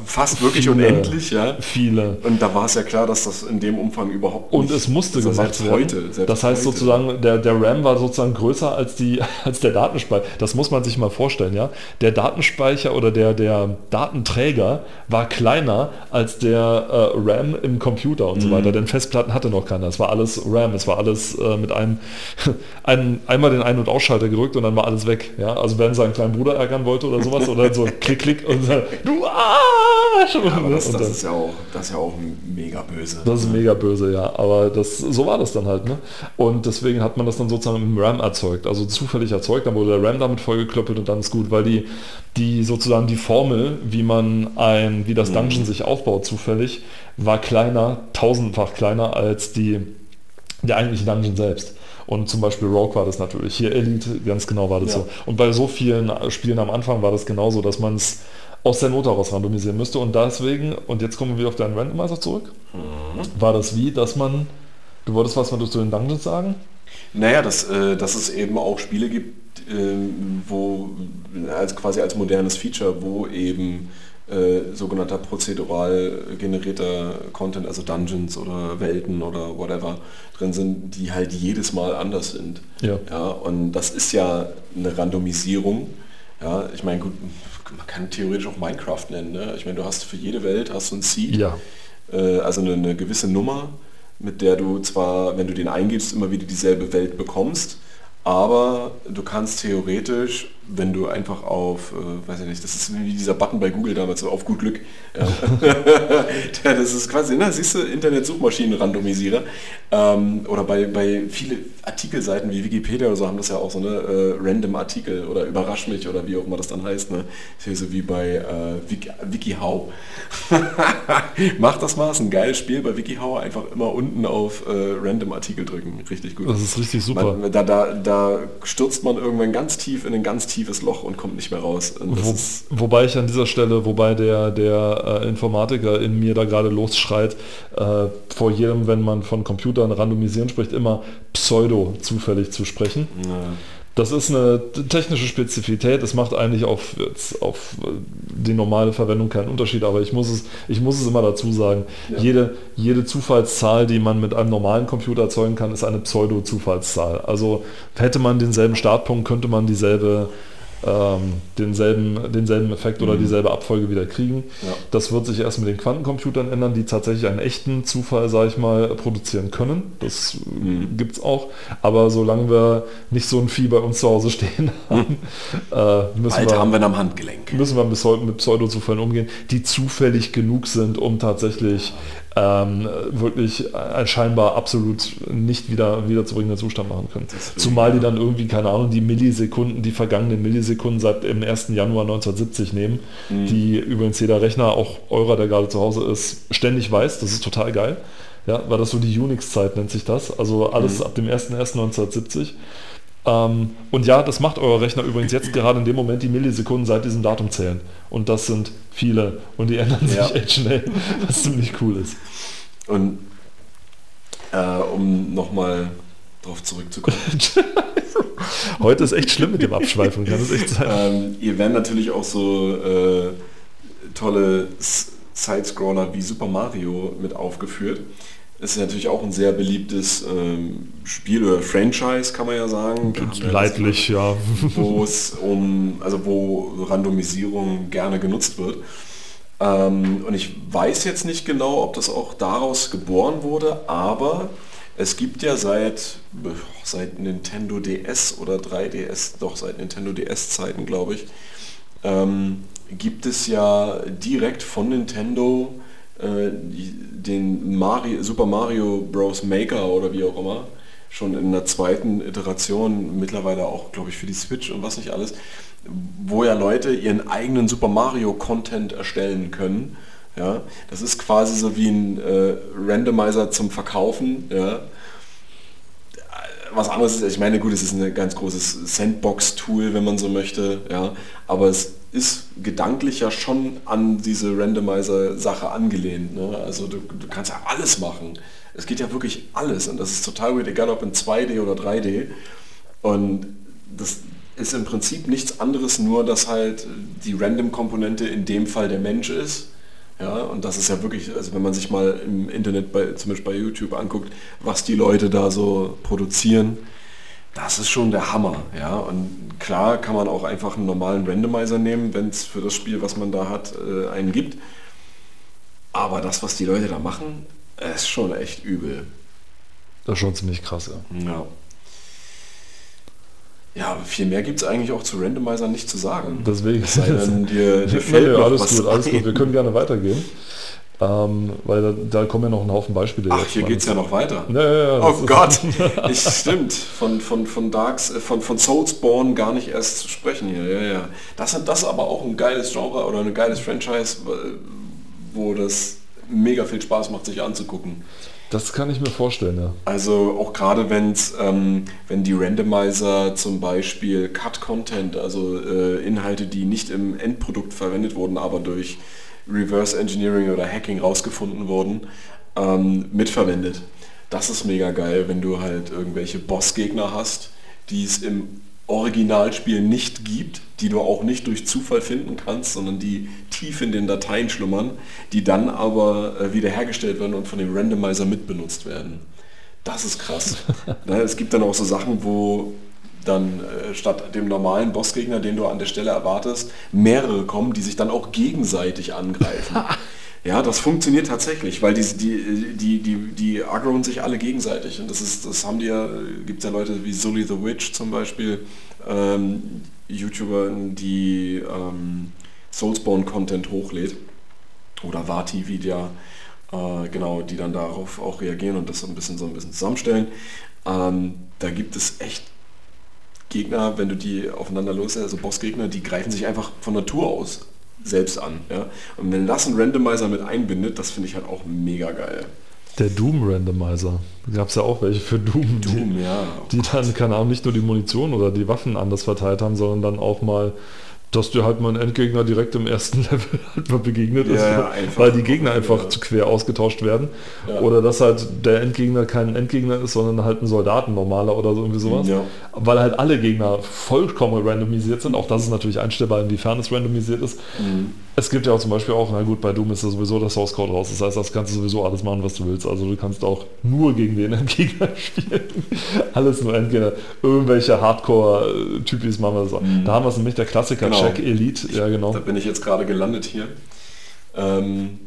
fast wirklich
Viele.
unendlich, ja.
viele.
Und da war es ja klar, dass das in dem Umfang überhaupt
Und
nicht...
es musste
also
gemacht
selbst
werden.
Heute, selbst
das heißt
heute.
sozusagen, der, der RAM war sozusagen größer als, die, (laughs) als der Datenspeicher. Das muss man sich mal vorstellen, ja. Der Datenspeicher oder der, der Datenträger war kleiner als der äh, RAM im Computer und so
Mhm.
weiter. Denn Festplatten hatte noch keiner. Es war alles RAM, es war alles äh, mit einem, (laughs) einem einmal den Ein- und Ausschalter gerückt und dann war alles weg. Ja. Also wenn seinen kleinen Bruder ärgern wollte oder sowas oder so (laughs) klick, klick und so, du ah!
Ja, aber das, das, ist ja auch, das ist ja auch mega böse.
Das ist mega böse, ja. Aber das, so war das dann halt, ne? Und deswegen hat man das dann sozusagen im RAM erzeugt, also zufällig erzeugt, dann wurde der RAM damit vollgeklöppelt und dann ist gut, weil die, die sozusagen die Formel, wie man ein, wie das Dungeon sich aufbaut zufällig, war kleiner, tausendfach kleiner als die, der eigentliche Dungeon selbst. Und zum Beispiel Rogue war das natürlich. Hier Elite, ganz genau war das
Ja.
so. Und bei so vielen Spielen am Anfang war das genauso, dass man es aus der Not heraus randomisieren müsste. Und deswegen, und jetzt kommen wir wieder auf deinen Randomizer zurück, war das wie, dass man, du wolltest was mal zu den Dungeons sagen?
Naja, dass, äh, dass es eben auch Spiele gibt, ähm, wo als quasi als modernes Feature, wo eben äh, sogenannter prozedural generierter Content, also Dungeons oder Welten oder whatever drin sind, die halt jedes Mal anders sind.
Ja.
Ja, und das ist ja eine Randomisierung. Ja, ich meine, gut, man kann theoretisch auch Minecraft nennen. Ne? Ich meine, du hast für jede Welt hast du ein Seed.
Ja.
Äh, also eine, eine gewisse Nummer, mit der du zwar, wenn du den eingibst, immer wieder dieselbe Welt bekommst, aber du kannst theoretisch, wenn du einfach auf, äh, weiß ich nicht, das ist wie dieser Button bei Google damals, auf gut Glück. Ja. (laughs) Das ist quasi, na, siehst du, Internet-Suchmaschinen-Randomisierer. Ähm, oder bei, bei viele Artikelseiten wie Wikipedia oder so haben das ja auch so eine äh, random Artikel oder überrasch mich oder wie auch immer das dann heißt. Ne? So wie bei äh, Wiki, WikiHow. (laughs) Mach das mal, ist ein geiles Spiel bei WikiHow. Einfach immer unten auf äh, Random Artikel drücken. Richtig gut.
Das ist richtig super.
Man, da, da, da stürzt man irgendwann ganz tief in ein ganz tiefes Loch und kommt nicht mehr raus.
Wo, wobei ich an dieser Stelle, wobei der, der äh, Informatiker in mir da gerade losschreit, äh, vor jedem, wenn man von Computern randomisieren spricht, immer pseudo zufällig zu sprechen.
na,
Das ist eine technische Spezifität, es macht eigentlich auf, jetzt auf die normale Verwendung keinen Unterschied, aber ich muss es, ich muss es immer dazu sagen,
Ja.
jede, jede Zufallszahl, die man mit einem normalen Computer erzeugen kann, ist eine Pseudo-Zufallszahl. Also hätte man denselben Startpunkt, könnte man dieselbe, ähm, denselben, denselben Effekt oder dieselbe Abfolge wieder kriegen.
Mhm. Ja.
Das wird sich erst mit den Quantencomputern ändern, die tatsächlich einen echten Zufall, sage ich mal, produzieren können. Das
Mhm.
gibt es auch. Aber solange wir nicht so ein Vieh bei uns zu Hause stehen (laughs) haben, äh, müssen,
Bald haben
wir,
wir am Handgelenk.
müssen wir bis heute mit Pseudozufällen umgehen, die zufällig genug sind, um tatsächlich ähm, wirklich ein scheinbar absolut nicht wieder wiederzubringenden Zustand machen können. Zumal die dann irgendwie, keine Ahnung, die Millisekunden, die vergangenen Millisekunden seit dem 1. Januar 1970 nehmen,
Mhm.
die übrigens jeder Rechner, auch eurer, der gerade zu Hause ist, ständig weiß. Das ist total geil. Ja, weil das so die Unix-Zeit nennt sich das. Also alles
Mhm.
ab dem 1.1.1970. Ähm, und ja, das macht euer Rechner übrigens jetzt gerade in dem Moment die Millisekunden seit diesem Datum zählen. Und das sind viele. Und die ändern
Ja.
sich echt schnell, was ziemlich cool ist.
Und äh, um nochmal drauf zurückzukommen. (laughs)
Heute ist echt schlimm mit dem Abschweifen, kann es echt sein.
ähm, ihr werden natürlich auch so äh, tolle Sidescroller wie Super Mario mit aufgeführt. Es ist natürlich auch ein sehr beliebtes ähm, Spiel oder Franchise, kann man ja sagen.
Leidlich, ja. (laughs)
wo es um, also wo Randomisierung gerne genutzt wird. Ähm, und ich weiß jetzt nicht genau, ob das auch daraus geboren wurde, aber es gibt ja seit, seit Nintendo DS oder 3DS, doch seit Nintendo DS-Zeiten, glaube ich, ähm, gibt es ja direkt von Nintendo äh, den Mario, Super Mario Bros. Maker oder wie auch immer, schon in der zweiten Iteration, mittlerweile auch, glaube ich, für die Switch und was nicht alles, wo ja Leute ihren eigenen Super Mario Content erstellen können. Ja, das ist quasi so wie ein äh, Randomizer zum Verkaufen. Ja. Was anderes ist, ich meine, gut, es ist ein ganz großes Sandbox-Tool, wenn man so möchte, ja, aber es ist gedanklich ja schon an diese Randomizer-Sache angelehnt. Ne? Also du, du kannst ja alles machen. Es geht ja wirklich alles und das ist total weird, egal ob in 2D oder 3D. Und das ist im Prinzip nichts anderes, nur dass halt die Random-Komponente in dem Fall der Mensch ist. Ja, und das ist ja wirklich, also wenn man sich mal im Internet, bei, zum Beispiel bei YouTube anguckt, was die Leute da so produzieren, das ist schon der Hammer. Ja, und klar kann man auch einfach einen normalen Randomizer nehmen, wenn es für das Spiel, was man da hat, äh, einen gibt. Aber das, was die Leute da machen, ist schon echt übel.
Das ist schon ziemlich krass, ja.
Ja. Ja, viel mehr gibt es eigentlich auch zu Randomizer nicht zu sagen.
Deswegen.
Es sei denn, dir, (laughs) dir fällt noch
alles gut, alles gut. Wir können gerne weitergehen. Ähm, weil da, da kommen ja noch ein Haufen Beispiele.
Ach, hier geht es ja noch weiter.
Ja, ja, ja,
Oh Gott, (laughs) ich, stimmt. Von, von, von Darks, äh, von, von Soulspawn gar nicht erst zu sprechen hier. Ja, ja. Das, das ist aber auch ein geiles Genre oder ein geiles Franchise, wo das mega viel Spaß macht, sich anzugucken.
Das kann ich mir vorstellen, ja.
Also auch gerade wenn's, ähm, wenn die Randomizer zum Beispiel Cut-Content, also äh, Inhalte, die nicht im Endprodukt verwendet wurden, aber durch Reverse Engineering oder Hacking rausgefunden wurden, ähm, mitverwendet. Das ist mega geil, wenn du halt irgendwelche Bossgegner hast, die es im Originalspiel nicht gibt, die du auch nicht durch Zufall finden kannst, sondern die tief in den Dateien schlummern, die dann aber äh, wiederhergestellt werden und von dem Randomizer mitbenutzt werden. Das ist krass. (laughs) ne, es gibt dann auch so Sachen, wo dann äh, statt dem normalen Bossgegner, den du an der Stelle erwartest, mehrere kommen, die sich dann auch gegenseitig angreifen. (laughs) Ja, das funktioniert tatsächlich, weil die, die, die, die, die aggroen sich alle gegenseitig. Und das ist, das haben die ja, gibt ja Leute wie Sully the Witch zum Beispiel, ähm, YouTuber, die ähm, Soulspawn-Content hochlädt. Oder Vati Vidya, äh, genau, die dann darauf auch reagieren und das so ein bisschen so ein bisschen zusammenstellen. Ähm, da gibt es echt Gegner, wenn du die aufeinander los, also Bossgegner, die greifen sich einfach von Natur aus selbst an. Ja? Und wenn das ein Randomizer mit einbindet, das finde ich halt auch mega geil.
Der Doom Randomizer. Gab es ja auch welche für Doom,
Doom,
die,
ja.
die dann, keine Ahnung, nicht nur die Munition oder die Waffen anders verteilt haben, sondern dann auch mal, dass dir halt mal ein Endgegner direkt im ersten (laughs) Level halt mal begegnet ist,
Ja, ja, einfach.
weil die Gegner einfach
Ja.
zu quer ausgetauscht werden.
Ja.
Oder dass halt der Endgegner kein Endgegner ist, sondern halt ein Soldaten normaler oder so irgendwie sowas.
Ja.
Weil halt alle Gegner vollkommen randomisiert sind. Auch das ist natürlich einstellbar, inwiefern es randomisiert ist.
Mhm.
Es gibt ja auch zum Beispiel auch, na gut, bei Doom ist ja sowieso der Source Code raus. Das heißt, das kannst du sowieso alles machen, was du willst. Also du kannst auch nur gegen den Endgegner (laughs) spielen. alles nur Endgegner. Irgendwelche Hardcore-Typis machen wir so. Da haben wir es nämlich der Klassiker
Genau.
Check Elite. Ja, genau.
Da bin ich jetzt gerade gelandet hier. Ähm,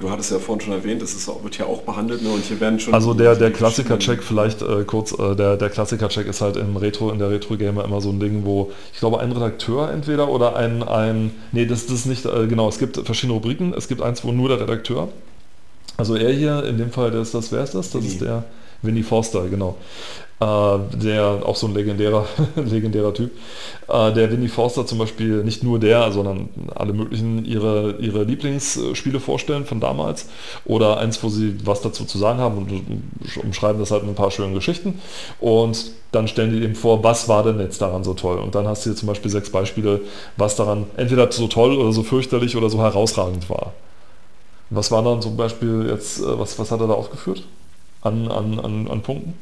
du hattest ja vorhin schon erwähnt, das ist, wird ja auch behandelt ne? und hier werden schon...
Also der, der Klassiker-Check vielleicht äh, kurz, äh, der, der Klassiker-Check ist halt im Retro, in der Retro-Gamer immer so ein Ding, wo ich glaube ein Redakteur entweder oder ein, ein nee, das, das ist nicht, äh, genau, es gibt verschiedene Rubriken, es gibt eins, wo nur der Redakteur, also er hier, in dem Fall, der ist das, wer ist das? Das ist
Winnie.
der Winnie Forster, genau. Äh, der auch so ein legendärer, (laughs) legendärer Typ. Äh, der Winnie Forster zum Beispiel, nicht nur der, sondern alle möglichen ihre, ihre Lieblingsspiele vorstellen von damals. Oder eins, wo sie was dazu zu sagen haben und umschreiben das halt mit ein paar schönen Geschichten. Und dann stellen die eben vor, was war denn jetzt daran so toll? Und dann hast du hier zum Beispiel sechs Beispiele, was daran entweder so toll oder so fürchterlich oder so herausragend war. Was war dann zum Beispiel jetzt, äh, was, was hat er da aufgeführt? An, an, an, an Punkten?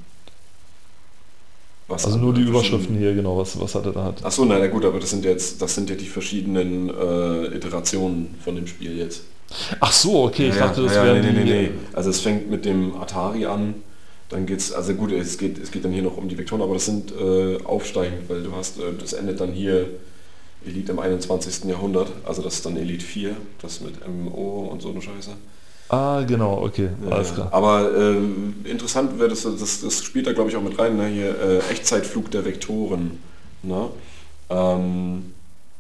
Was
Also nur die Überschriften hier, genau, was, was hat er da hat.
Ach so, na ja, gut, aber das sind jetzt, das sind ja die verschiedenen äh, Iterationen von dem Spiel jetzt.
Ach so, okay, ich
Ja,
dachte, das
ja,
wären
nee, nee, nee, nee. Also es fängt mit dem Atari an, dann geht's, also gut, es geht, es geht dann hier noch um die Vektoren, aber das sind äh, aufsteigend, weil du hast, äh, das endet dann hier Elite im 21. Jahrhundert, also das ist dann Elite 4, das mit MO und so eine Scheiße.
Ah, genau, okay, alles klar.
Aber äh, interessant wäre das, das, das spielt da glaube ich auch mit rein, ne? hier äh, Echtzeitflug der Vektoren. Ne? Ähm,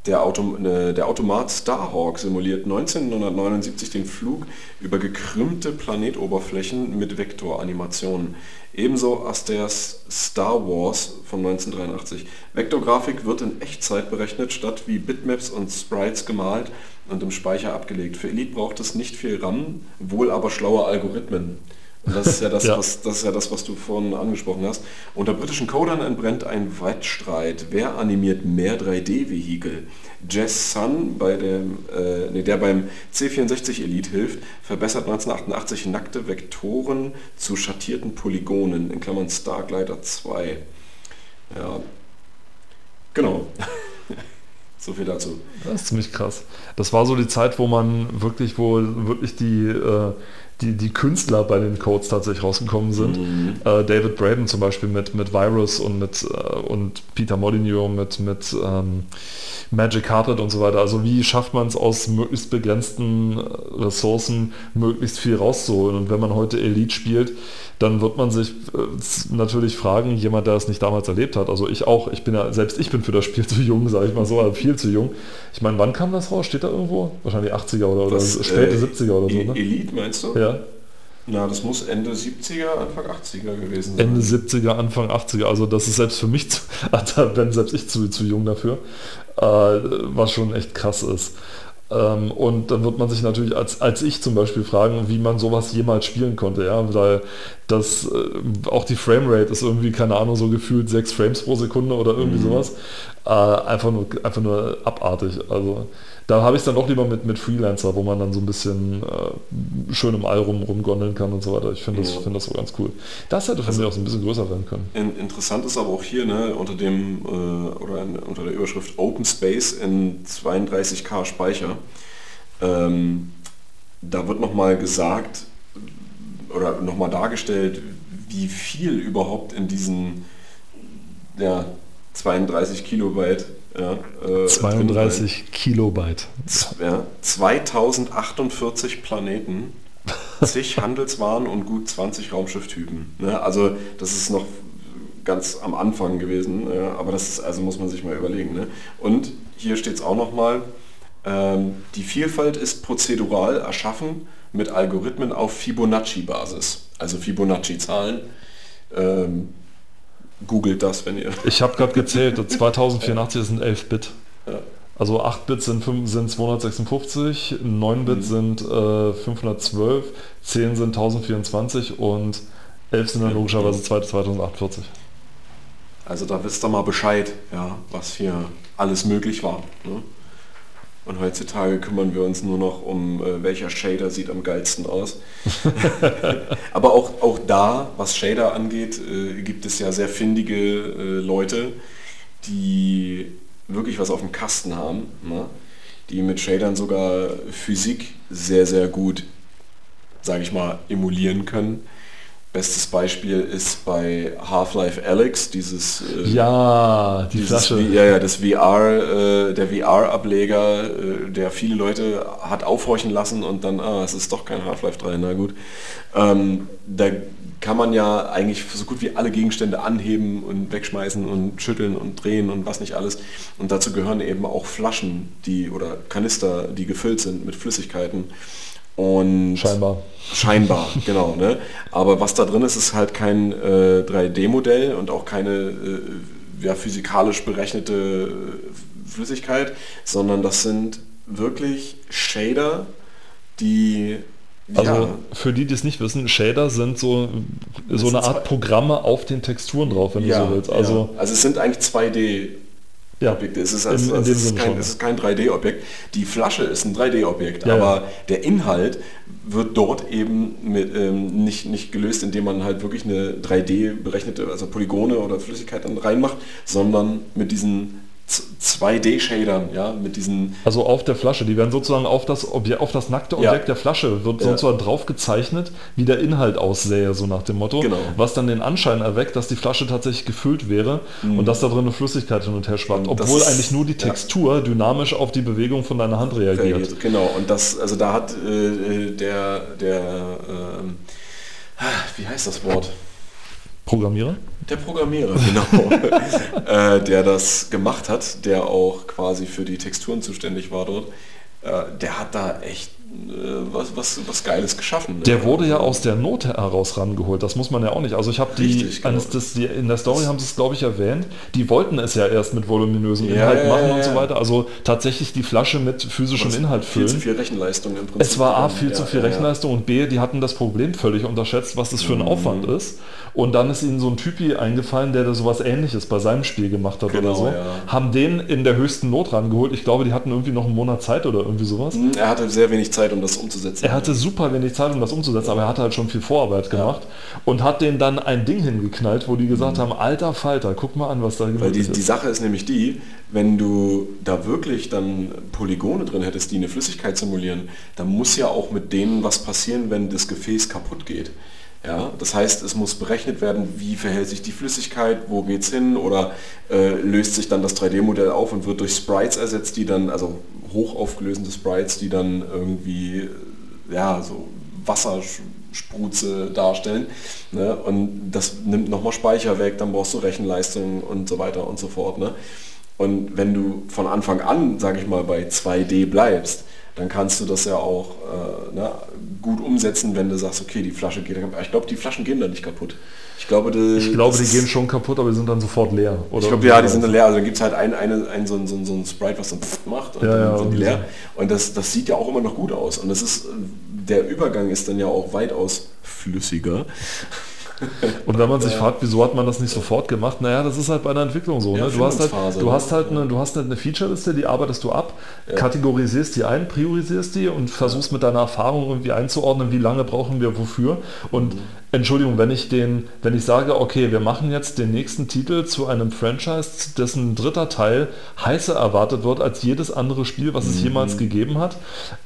der, Autom äh, der Automat Starhawk simuliert 1979 den Flug über gekrümmte Planetoberflächen mit Vektoranimationen. Ebenso Asters Star Wars von 1983. Vektorgrafik wird in Echtzeit berechnet, statt wie Bitmaps und Sprites gemalt und im Speicher abgelegt. Für Elite braucht es nicht viel RAM, wohl aber schlaue Algorithmen. Und das ist ja das,
Ja.
Was, das ist ja das, was du vorhin angesprochen hast. Unter britischen Codern entbrennt ein Wettstreit. Wer animiert mehr 3D-Vehikel? Jess Sun, bei dem, äh, nee, der beim C64 Elite hilft, verbessert 1988 nackte Vektoren zu schattierten Polygonen, in Klammern Starglider 2. Ja, genau. (laughs) so viel dazu.
Das ist ziemlich krass. Das war so die Zeit, wo man wirklich, wo wirklich die, äh, die, die Künstler bei den Codes tatsächlich rausgekommen sind.
Mhm.
Äh, David Braben zum Beispiel mit, mit Virus und mit äh, und Peter Molyneux mit, mit ähm, Magic Carpet und so weiter. Also wie schafft man es aus möglichst begrenzten äh, Ressourcen möglichst viel rauszuholen? Und wenn man heute Elite spielt, dann wird man sich äh, natürlich fragen, jemand, der es nicht damals erlebt hat, also ich auch, ich bin ja, selbst ich bin für das Spiel (laughs) zu jung, sage ich mal so, also viel zu jung. Ich meine, wann kam das raus? Steht da irgendwo? Wahrscheinlich 80er oder, oder
Das,
späte
äh,
70er oder so,
E-
ne?
Elite meinst du?
Ja,
Na, das muss Ende 70er, Anfang 80er gewesen sein.
Ende 70er, Anfang 80er, also das ist selbst für mich, zu, (laughs) da bin selbst ich zu, zu jung dafür, äh, was schon echt krass ist. Ähm, und dann wird man sich natürlich als, als ich zum Beispiel fragen, wie man sowas jemals spielen konnte, ja, weil das, äh, auch die Framerate ist irgendwie, keine Ahnung, so gefühlt 6 Frames pro Sekunde oder irgendwie sowas. Äh, einfach, nur, einfach nur abartig. Also da habe ich es dann doch lieber mit, mit Freelancer, wo man dann so ein bisschen äh, schön im All rum, rumgondeln kann und so weiter. Ich finde das,
Ja.
finde das so ganz cool. Das hätte für mich auch so ein bisschen größer werden können.
In, interessant ist aber auch hier ne, unter dem äh, oder in, unter der Überschrift Open Space in 32K Speicher. Ähm, da wird nochmal gesagt oder nochmal dargestellt, wie viel überhaupt in diesen ja, 32 Kilobyte ja, äh, drin
32 Kilobyte.
ja, 2048 Planeten, (laughs) zig Handelswaren und gut 20 Raumschifftypen. Ne? Also das ist noch ganz am Anfang gewesen, ja, aber das ist, also muss man sich mal überlegen. Ne? Und hier steht es auch nochmal, ähm, die Vielfalt ist prozedural erschaffen mit Algorithmen auf Fibonacci-Basis, also Fibonacci-Zahlen. Ähm, googelt das, wenn ihr...
Ich habe gerade gezählt, 2084 sind 11 Bit.
Ja.
Also 8 Bit sind, fünf- sind 256, 9 Bit
Mhm.
sind äh, 512, 10 sind 1024 und 11 sind dann logischerweise 2048.
Also da wisst ihr mal Bescheid, ja, was hier alles möglich war. Ne? Und heutzutage kümmern wir uns nur noch um, äh, welcher Shader sieht am geilsten aus. (laughs) Aber auch, auch da, was Shader angeht, äh, gibt es ja sehr findige äh, Leute, die wirklich was auf dem Kasten haben, ne? die mit Shadern sogar Physik sehr, sehr gut, sage ich mal, emulieren können. Bestes Beispiel ist bei Half-Life Alyx, dieses äh,
Ja, die
dieses
Flasche.
Ja, ja, das VR, äh, der VR-Ableger, äh, der viele Leute hat aufhorchen lassen und dann, ah, es ist doch kein Half-Life 3, na gut. Ähm, da kann man ja eigentlich so gut wie alle Gegenstände anheben und wegschmeißen und schütteln und drehen und was nicht alles. Und dazu gehören eben auch Flaschen, die oder Kanister, die gefüllt sind mit Flüssigkeiten. Und
Scheinbar.
Scheinbar, genau. Ne? Aber was da drin ist, ist halt kein äh, 3D-Modell und auch keine äh, ja, physikalisch berechnete äh, Flüssigkeit, sondern das sind wirklich Shader, die
Also
ja,
für die, die es nicht wissen, Shader sind so, so eine Art Programme auf den Texturen drauf, wenn
ja,
du so willst. Also
ja. also es sind eigentlich 2D
ja,
Objekte. Es ist,
in,
also,
in
es
dem
ist, kein, es ist kein 3D-Objekt. Die Flasche ist ein 3D-Objekt,
Ja,
aber
ja.
der Inhalt wird dort eben mit, ähm, nicht, nicht gelöst, indem man halt wirklich eine 3D berechnete, also Polygone oder Flüssigkeit dann reinmacht, sondern mit diesen 2D-Shadern, ja, mit diesen
Also auf der Flasche, die werden sozusagen auf das, Objekt, auf das nackte
Ja.
Objekt der Flasche, wird
Ja.
sozusagen drauf gezeichnet, wie der Inhalt aussähe, so nach dem Motto.
Genau.
Was dann den Anschein erweckt, dass die Flasche tatsächlich gefüllt wäre und dass da drin eine Flüssigkeit hin und her schwappt.
Das
Obwohl
ist-
eigentlich nur die
ja.
Textur dynamisch auf die Bewegung von deiner Hand reagiert.
Genau, und das, also da hat äh, der, der, ähm, wie heißt das Wort?
Programmierer?
Der Programmierer, (laughs) genau, äh, der das gemacht hat, der auch quasi für die Texturen zuständig war dort, äh, der hat da echt äh, was, was, was Geiles geschaffen. ne?
Der wurde ja aus der Not heraus rangeholt, das muss man ja auch nicht. Also ich habe die,
genau.
des, die, in der Story haben sie es glaube ich erwähnt, die wollten es ja erst mit voluminösem
Ja,
Inhalt
ja,
machen
ja,
und so weiter. Also tatsächlich die Flasche mit physischem
Was
Inhalt
viel
füllen.
zu viel Rechenleistung im Prinzip.
Es war A, viel zu viel. Rechenleistung und B, die hatten das Problem völlig unterschätzt, was das für ein
Mhm.
Aufwand ist. Und dann ist ihnen so ein Typi eingefallen, der da sowas ähnliches bei seinem Spiel gemacht hat
Genau,
oder so.
ja.
Haben den in der höchsten Not rangeholt. Ich glaube, die hatten irgendwie noch einen Monat Zeit oder irgendwie sowas.
Er hatte sehr wenig Zeit, um das umzusetzen.
Er hatte super wenig Zeit, um das umzusetzen, aber er hatte halt schon viel Vorarbeit gemacht und hat denen dann ein Ding hingeknallt, wo die gesagt haben, alter Falter, guck mal an, was da
Weil die,
möglich
die
ist.
Sache ist nämlich die, wenn du da wirklich dann Polygone drin hättest, die eine Flüssigkeit simulieren, dann muss ja auch mit denen was passieren, wenn das Gefäß kaputt geht. Ja, das heißt, es muss berechnet werden, wie verhält sich die Flüssigkeit, wo geht's hin oder äh, löst sich dann das 3D-Modell auf und wird durch Sprites ersetzt, die dann, also hochaufgelösende Sprites, die dann irgendwie ja, so Wasserspruze darstellen. Ne? Und das nimmt nochmal Speicher weg, dann brauchst du Rechenleistung und so weiter und so fort. Ne? Und wenn du von Anfang an, sage ich mal, bei 2D bleibst, dann kannst du das ja auch äh, ne, gut umsetzen, wenn du sagst, okay, die Flasche geht kaputt. Ich glaube, die Flaschen gehen da nicht kaputt. Ich glaube, die,
Ich glaube, die gehen schon kaputt, aber die sind dann sofort leer. Oder
ich glaube, ja, die sind dann leer. Also dann gibt es halt ein, eine, ein, so, ein, so, ein, so ein Sprite, was dann macht und
Ja,
dann
ja,
sind die leer. Und das, das sieht ja auch immer noch gut aus. Und das ist, äh, der Übergang ist dann ja auch weitaus flüssiger. (laughs)
Und wenn man sich fragt, wieso hat man das nicht sofort gemacht, naja, das ist halt bei einer Entwicklung so. Ne? Du, hast halt, du,
ne?
hast halt eine, du hast halt eine Featureliste, die arbeitest du ab, kategorisierst die ein, priorisierst die und versuchst mit deiner Erfahrung irgendwie einzuordnen, wie lange brauchen wir wofür. Und
Mhm.
Entschuldigung, wenn ich den, wenn ich sage, okay, wir machen jetzt den nächsten Titel zu einem Franchise, dessen dritter Teil heißer erwartet wird als jedes andere Spiel, was
Mhm.
es jemals gegeben hat.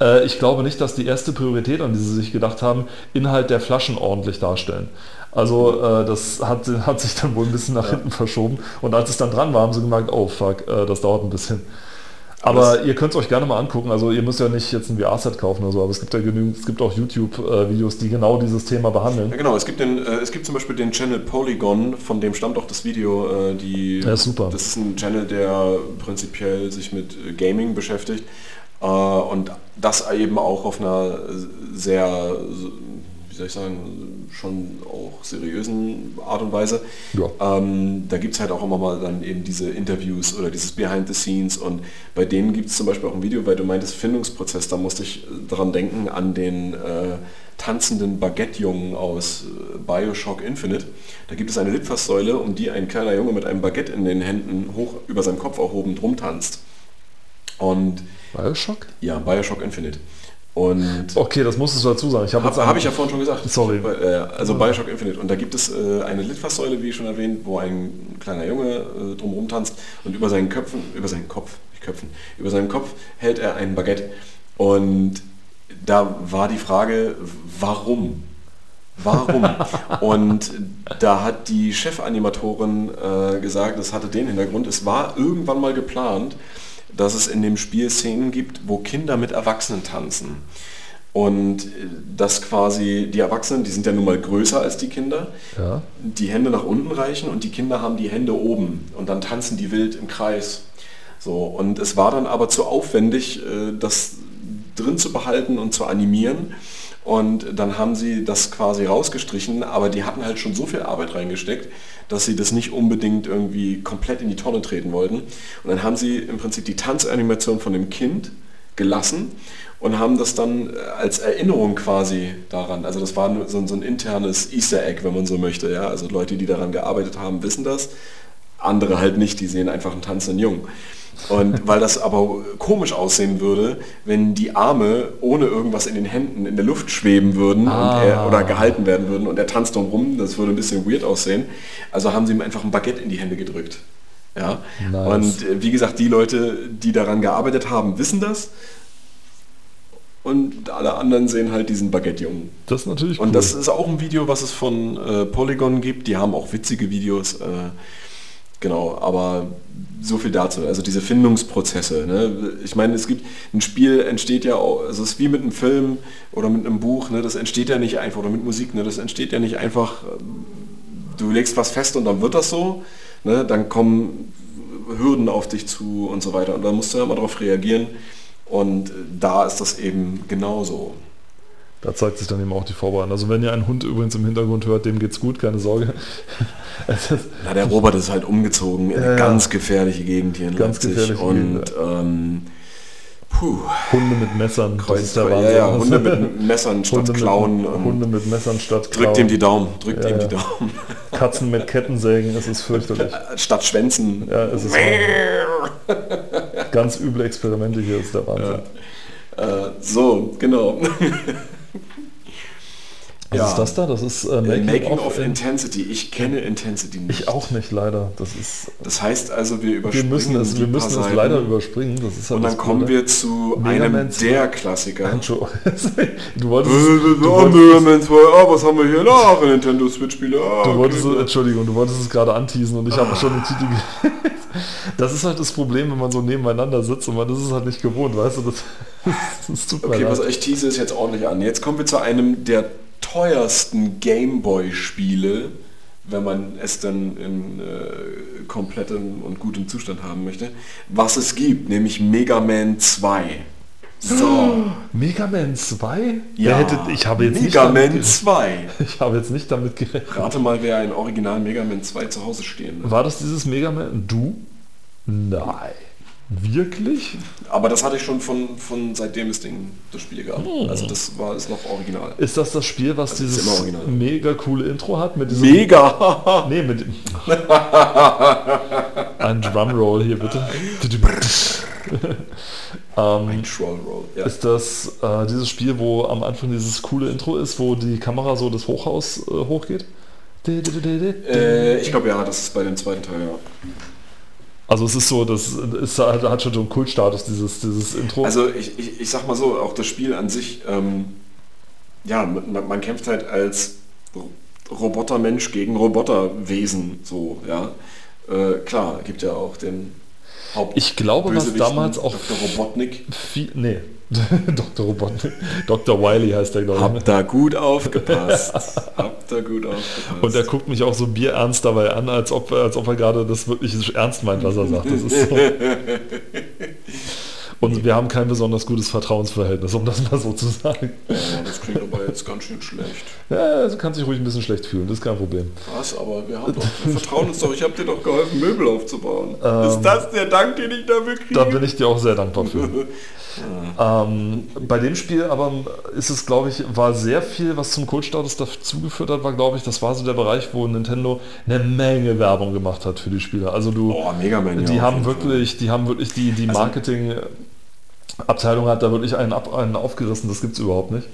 Äh, ich glaube nicht, dass die erste Priorität, an die sie sich gedacht haben, Inhalt der Flaschen ordentlich darstellen. Also äh, das hat, hat sich dann wohl ein bisschen nach hinten verschoben. Und als es dann dran war, haben sie gemerkt, oh fuck, äh, das dauert ein bisschen. Aber ihr könnt es euch gerne mal angucken. Also ihr müsst ja nicht jetzt ein VR-Set kaufen oder so, aber es gibt ja genügend, es gibt auch YouTube-Videos, die genau dieses Thema behandeln.
Ja genau, es gibt, den, äh, es gibt zum Beispiel den Channel Polygon, von dem stammt auch das Video. Äh, die,
Ja, super.
Das ist ein Channel, der prinzipiell sich mit äh, Gaming beschäftigt äh, und das eben auch auf einer sehr, soll ich sagen, schon auch seriösen Art und Weise.
Ja.
Ähm, da gibt es halt auch immer mal dann eben diese Interviews oder dieses Behind the Scenes und bei denen gibt es zum Beispiel auch ein Video, weil du meintest Findungsprozess, da musste ich daran denken an den äh, tanzenden Baguette-Jungen aus äh, Bioshock Infinite. Da gibt es eine Litfaßsäule, um die ein kleiner Junge mit einem Baguette in den Händen hoch über seinem Kopf erhoben drum tanzt. Und
Bioshock?
ja, Bioshock Infinite. Und
Okay, das musstest du dazu sagen. Ich habe jetzt
hab ich ja vorhin schon gesagt.
Sorry.
Äh, Also Bioshock Infinite. Und da gibt es äh, eine Litfaßsäule, wie schon erwähnt, wo ein kleiner Junge äh, drumherum tanzt und über seinen Köpfen, über seinen Kopf, nicht Köpfen, über seinen Kopf hält er ein Baguette. Und da war die Frage, warum? Warum? (laughs) und da hat die Chefanimatorin äh, gesagt, das hatte den Hintergrund, es war irgendwann mal geplant, dass es in dem Spiel Szenen gibt, wo Kinder mit Erwachsenen tanzen. Und äh, dass quasi die Erwachsenen, die sind ja nun mal größer als die Kinder,
Ja.
die Hände nach unten reichen und die Kinder haben die Hände oben und dann tanzen die wild im Kreis. So, und es war dann aber zu aufwendig, äh, das drin zu behalten und zu animieren. Und dann haben sie das quasi rausgestrichen, aber die hatten halt schon so viel Arbeit reingesteckt, dass sie das nicht unbedingt irgendwie komplett in die Tonne treten wollten. Und dann haben sie im Prinzip die Tanzanimation von dem Kind gelassen und haben das dann äh, als Erinnerung quasi daran, also das war so, ein- so ein internes Easter Egg, wenn man so möchte, ja, also Leute, die daran gearbeitet haben, wissen das, andere halt nicht, die sehen einfach einen tanzenden Jungen. Und weil das aber komisch aussehen würde, wenn die Arme ohne irgendwas in den Händen in der Luft schweben würden
Ah.
er, oder gehalten werden würden und er tanzt drumherum, das würde ein bisschen weird aussehen. Also haben sie ihm einfach ein Baguette in die Hände gedrückt. Ja.
Nice.
Und äh, wie gesagt, die Leute, die daran gearbeitet haben, wissen das. Und alle anderen sehen halt diesen Baguette-Jungen.
Das ist natürlich cool.
Und das ist auch ein Video, was es von äh, Polygon gibt. Die haben auch witzige Videos. Äh, genau, aber so viel dazu. Also diese Findungsprozesse. Ne? Ich meine, es gibt ein Spiel entsteht ja auch, also es ist wie mit einem Film oder mit einem Buch. Ne? Das entsteht ja nicht einfach oder mit Musik. Ne? Das entsteht ja nicht einfach. ähm, Du legst was fest und dann wird das so. Ne? Dann kommen Hürden auf dich zu und so weiter. Und da musst du ja immer darauf reagieren. Und äh, da ist das eben genauso.
Da zeigt sich dann eben auch die Vorbereitung. Also wenn ihr einen Hund übrigens im Hintergrund hört, dem geht's gut, keine Sorge. (laughs)
Na, der Robert ist halt umgezogen in eine
Ja,
ganz gefährliche Gegend hier in
Ganz
Leipzig. und ähm, puh,
Hunde mit Messern, das
Kreuz,
ist der
ja,
Wahnsinn.
ja, Hunde mit (laughs) Messern statt
Hunde
Klauen.
Mit,
und
Hunde mit Messern statt
drückt
Klauen.
ihm die Daumen, drückt
Ja,
ihm die Daumen. (laughs)
Katzen mit Kettensägen, es ist fürchterlich.
Statt Schwänzen.
Ja, es ist ganz üble Experimente hier, ist der Wahnsinn.
Äh, so, genau.
Was
Ja.
ist das da? Das ist äh,
Making,
Making,
of,
of in-
Intensity. Ich kenne Intensity nicht.
Ich auch nicht, leider. Das ist,
Das heißt also, wir
wir
überspringen
müssen es, wir müssen es leider überspringen. Das ist halt
Und dann
das
kommen wir zu
Mega
einem
Man
der
2.
Klassiker. (laughs)
Du wolltest,
Oh,
du wolltest,
Man 2, ah, was haben wir hier noch? Nintendo Switch-Spiele. Ah,
du
okay,
wolltest
klar.
Entschuldigung, du wolltest es gerade anteasen und ich habe schon den Titel Das ist halt das Problem, wenn man so nebeneinander sitzt und man ist es halt nicht gewohnt, weißt du, das, das (laughs)
Okay, was ich tease es jetzt ordentlich an. Jetzt kommen wir zu einem der teuersten Gameboy-Spiele, wenn man es dann in äh, komplettem und gutem Zustand haben möchte, was es gibt, nämlich Mega Man 2. So, (gasps)
Mega Man 2?
ja,
hätte, ich habe jetzt nicht
Mega
damit
Man
ge-
2. (laughs)
Ich habe jetzt nicht damit gerechnet.
Rate mal, wer ein Original Mega Man 2 zu Hause stehen hat.
War das dieses Mega Man? Du? Nein. Wirklich?
Aber das hatte ich schon von, von seitdem es Ding das Spiel gab.
Hm.
Also das war ist noch original.
Ist das das Spiel, was
immer
dieses mega coole Intro hat? Mit diesem
Mega!
Nee, mit dem. (laughs) Ein Drumroll hier bitte. (laughs) ähm,
Trollroll. Ja.
ist das äh, dieses Spiel, wo am Anfang dieses coole Intro ist, wo die Kamera so das Hochhaus äh, hochgeht?
Äh, ich glaube ja, das ist bei dem zweiten Teil, ja.
Also es ist so, das ist, hat schon so einen Kultstatus, dieses, dieses Intro.
Also ich, ich, ich sag mal so, auch das Spiel an sich, ähm, ja, man, man kämpft halt als Ro- Robotermensch gegen Roboterwesen, so, ja. Äh, klar, gibt ja auch den Haupt
ich glaube, was damals auch
Dr. Robotnik.
viel, nee, Dr. Robotnik, Dr. Wiley heißt der, glaube ich.
Habt da gut aufgepasst. (laughs) Habt da gut aufgepasst.
Und er guckt mich auch so bierernst dabei an, als ob, als ob er gerade das wirklich ernst meint, was er sagt. Das ist so. (laughs) Und wir haben kein besonders gutes Vertrauensverhältnis, um das mal so zu sagen.
ja, das klingt aber jetzt ganz schön schlecht.
Ja, also kann sich ruhig ein bisschen schlecht fühlen, das ist kein Problem.
Was? Aber wir haben doch, wir vertrauen uns doch, ich habe dir doch geholfen, Möbel aufzubauen.
Ähm,
ist das der Dank, den ich dafür kriege?
Da bin ich dir auch sehr dankbar für. (laughs) ähm, bei dem Spiel aber ist es, glaube ich, war sehr viel, was zum Kultstatus dazu geführt hat, war, glaube ich, das war so der Bereich, wo Nintendo eine Menge Werbung gemacht hat für die Spiele. Also du,
Oh, Mega Man, ja,
die
auf
haben wirklich, die haben wirklich die, die
Also-
Marketing Abteilung hat da wirklich einen, ab, einen aufgerissen, das gibt es überhaupt nicht.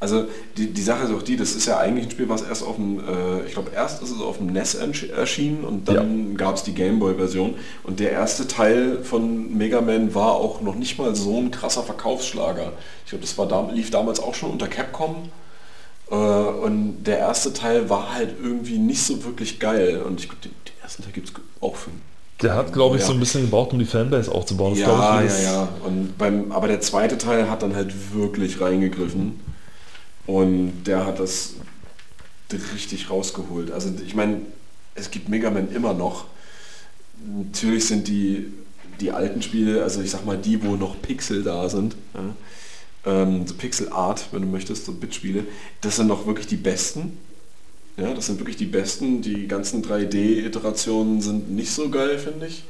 Also die, die Sache ist auch die, das ist ja eigentlich ein Spiel, was erst auf dem, äh, ich glaube erst ist es auf dem NES ersch- erschienen und dann gab es die Gameboy-Version und der erste Teil von Mega Man war auch noch nicht mal so ein krasser Verkaufsschlager. Ich glaube, das war dam lief damals auch schon unter Capcom äh, und der erste Teil war halt irgendwie nicht so wirklich geil und ich glaube, den, den ersten Teil gibt es auch für
Der hat, glaube ich,
Ja.
so ein bisschen gebraucht, um die Fanbase aufzubauen. Das
ja,
ich,
ja, ja. Und beim, aber der zweite Teil hat dann halt wirklich reingegriffen. Und der hat das richtig rausgeholt. Also ich meine, es gibt Mega Man immer noch. Natürlich sind die, die alten Spiele, also ich sag mal die, wo noch Pixel da sind, ja, ähm, so Pixel Art, wenn du möchtest, so Bit-Spiele, das sind noch wirklich die besten. Ja, das sind wirklich die besten. Die ganzen 3D-Iterationen sind nicht so geil, finde ich.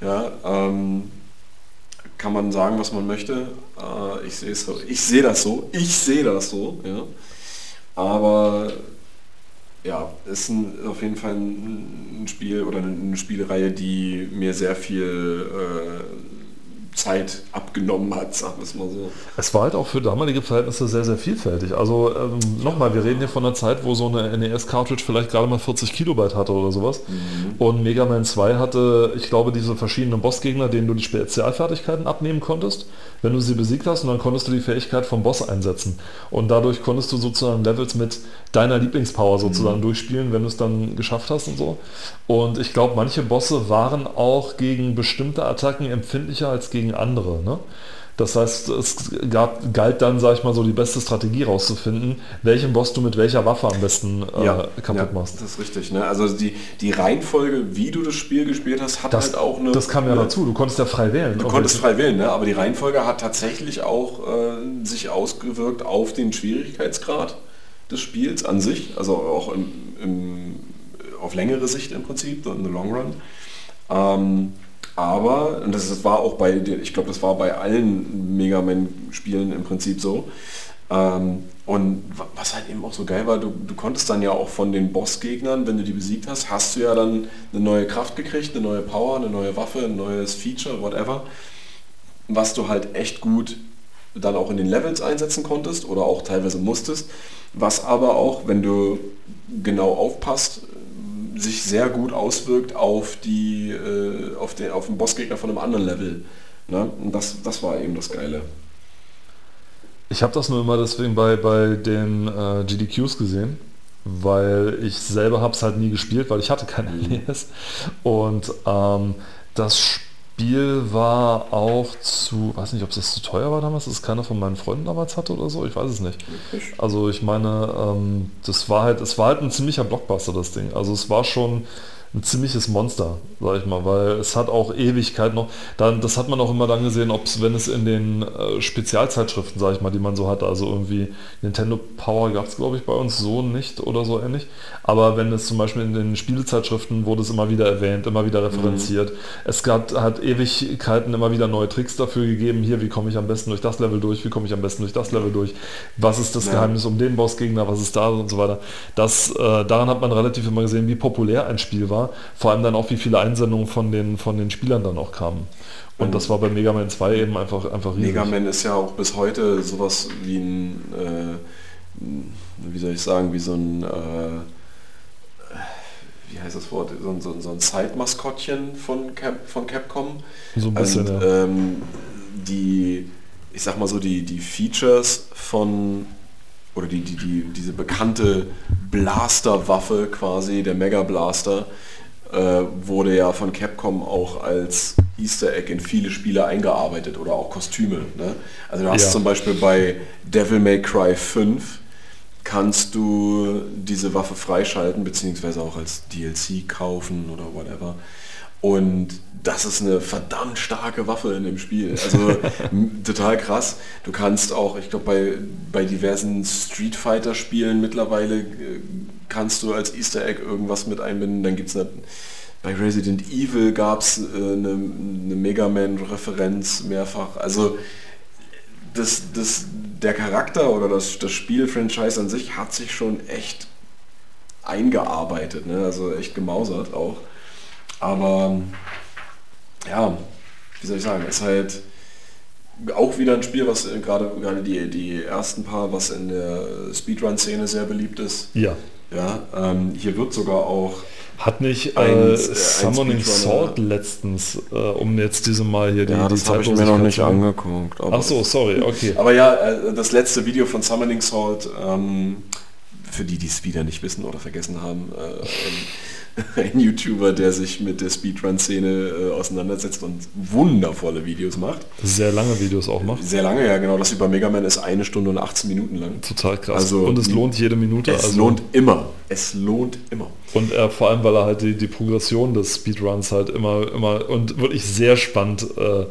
Ja, ähm, kann man sagen, was man möchte. Äh, ich sehe so. Ich sehe das so. Ich sehe das so. Ja. Aber ja, ist ein, auf jeden Fall ein, ein Spiel oder eine, eine Spielereihe, die mir sehr viel äh, Zeit abgenommen hat, sagen wir es mal so.
Es war halt auch für damalige Verhältnisse sehr, sehr vielfältig. Also ähm, nochmal, wir reden hier von einer Zeit, wo so eine NES-Cartridge vielleicht gerade mal 40 Kilobyte hatte oder sowas. Und Mega Man 2 hatte, ich glaube, diese verschiedenen Bossgegner, denen du die Spezialfertigkeiten abnehmen konntest, wenn du sie besiegt hast und dann konntest du die Fähigkeit vom Boss einsetzen. Und dadurch konntest du sozusagen Levels mit deiner Lieblingspower sozusagen durchspielen, wenn du es dann geschafft hast und so. Und ich glaube, manche Bosse waren auch gegen bestimmte Attacken empfindlicher als gegen andere. Ne? Das heißt, es gab, galt dann, sag ich mal, so die beste Strategie rauszufinden, welchen Boss du mit welcher Waffe am besten äh, kaputt
ja,
machst.
Das ist richtig. Ne? Also die, die Reihenfolge, wie du das Spiel gespielt hast, hat
Das,
halt auch eine...
das kam ja
ne?
dazu, du konntest ja frei wählen.
Du konntest
welche-
frei wählen, ne? aber die Reihenfolge hat tatsächlich auch äh, sich ausgewirkt auf den Schwierigkeitsgrad des Spiels an sich, also auch im, im, auf längere Sicht im Prinzip, in the long run. Ähm, aber, und das, war auch bei, ich glaube, das war bei allen Mega Man-Spielen im Prinzip so, Ähm, und was halt eben auch so geil war, du, du konntest dann ja auch von den Bossgegnern, wenn du die besiegt hast, hast du ja dann eine neue Kraft gekriegt, eine neue Power, eine neue Waffe, ein neues Feature, whatever, was du halt echt gut dann auch in den Levels einsetzen konntest oder auch teilweise musstest, was aber auch, wenn du genau aufpasst, sich sehr gut auswirkt auf die äh, auf den auf den Bossgegner von einem anderen Level. Ne? Und das, das war eben das Geile.
Ich habe das nur immer deswegen bei, bei den äh, GDQs gesehen, weil ich selber habe es halt nie gespielt, weil ich hatte keine LS. Und ähm, das Spiel war auch zu, weiß nicht, ob es zu teuer war damals, dass es keiner von meinen Freunden damals hatte oder so, ich weiß es nicht. Also ich meine, ähm, das war halt, es war halt ein ziemlicher Blockbuster, das Ding. Also es war schon ein ziemliches Monster, sag ich mal, weil es hat auch Ewigkeit noch, dann, das hat man auch immer dann gesehen, ob es, wenn es in den äh, Spezialzeitschriften, sag ich mal, die man so hatte, also irgendwie Nintendo Power gab es glaube ich bei uns so nicht oder so ähnlich, aber wenn es zum Beispiel in den Spielezeitschriften wurde es immer wieder erwähnt, immer wieder referenziert, mhm. es gab, hat Ewigkeiten immer wieder neue Tricks dafür gegeben, hier, wie komme ich am besten durch das Level durch, wie komme ich am besten durch das Level durch, was ist das ja. Geheimnis um den Bossgegner, was ist da und so weiter. Das, äh, daran hat man relativ immer gesehen, wie populär ein Spiel war war. Vor allem dann auch, wie viele Einsendungen von den, von den Spielern dann auch kamen. Und das war bei Mega Man 2 eben einfach, einfach
riesig. Mega Man ist ja auch bis heute sowas wie ein, äh, wie soll ich sagen, wie so ein, äh, wie heißt das Wort, so, so, so ein Zeitmaskottchen von, Cap, von Capcom.
So ein bisschen,
Und, ja. ähm, die, ich sag mal so, die, die Features von oder die, die, die, diese bekannte Blaster-Waffe quasi, der Mega Blaster, äh, wurde ja von Capcom auch als Easter Egg in viele Spiele eingearbeitet oder auch Kostüme. Ne? Also du hast ja. zum Beispiel bei Devil May Cry 5 kannst du diese Waffe freischalten, beziehungsweise auch als DLC kaufen oder whatever. Und das ist eine verdammt starke Waffe in dem Spiel. Also (laughs) total krass. Du kannst auch, ich glaube, bei, bei diversen Street Fighter Spielen mittlerweile äh, kannst du als Easter Egg irgendwas mit einbinden. Dann gibt es bei Resident Evil gab es äh, eine, eine Mega Man-Referenz mehrfach. Also das, das, der Charakter oder das, das Spiel-Franchise an sich hat sich schon echt eingearbeitet, ne? also echt gemausert auch. Aber ja, wie soll ich sagen, ist halt auch wieder ein Spiel, was gerade gerade die, die ersten paar, was in der Speedrun-Szene sehr beliebt ist.
Ja.
Ja, ähm, hier wird sogar auch
hat nicht äh, ein, äh, Summoning Sword letztens, äh, um jetzt diese Mal hier
die, ja, das habe ich mir noch nicht angeguckt.
Ach so, sorry, okay.
Aber ja, äh, das letzte Video von Summoning Sword, ähm, für die, die es wieder nicht wissen oder vergessen haben, äh, (laughs) ein YouTuber, der sich mit der Speedrun-Szene äh, auseinandersetzt und wundervolle Videos macht.
Sehr lange Videos auch macht.
Sehr lange, ja genau. Das über Mega Man ist eine Stunde und 18 Minuten lang.
Total krass. Also, und es lohnt jede Minute.
Es also lohnt immer. Es lohnt immer.
Und äh, vor allem, weil er halt die, die Progression des Speedruns halt immer, immer und wirklich sehr spannend äh,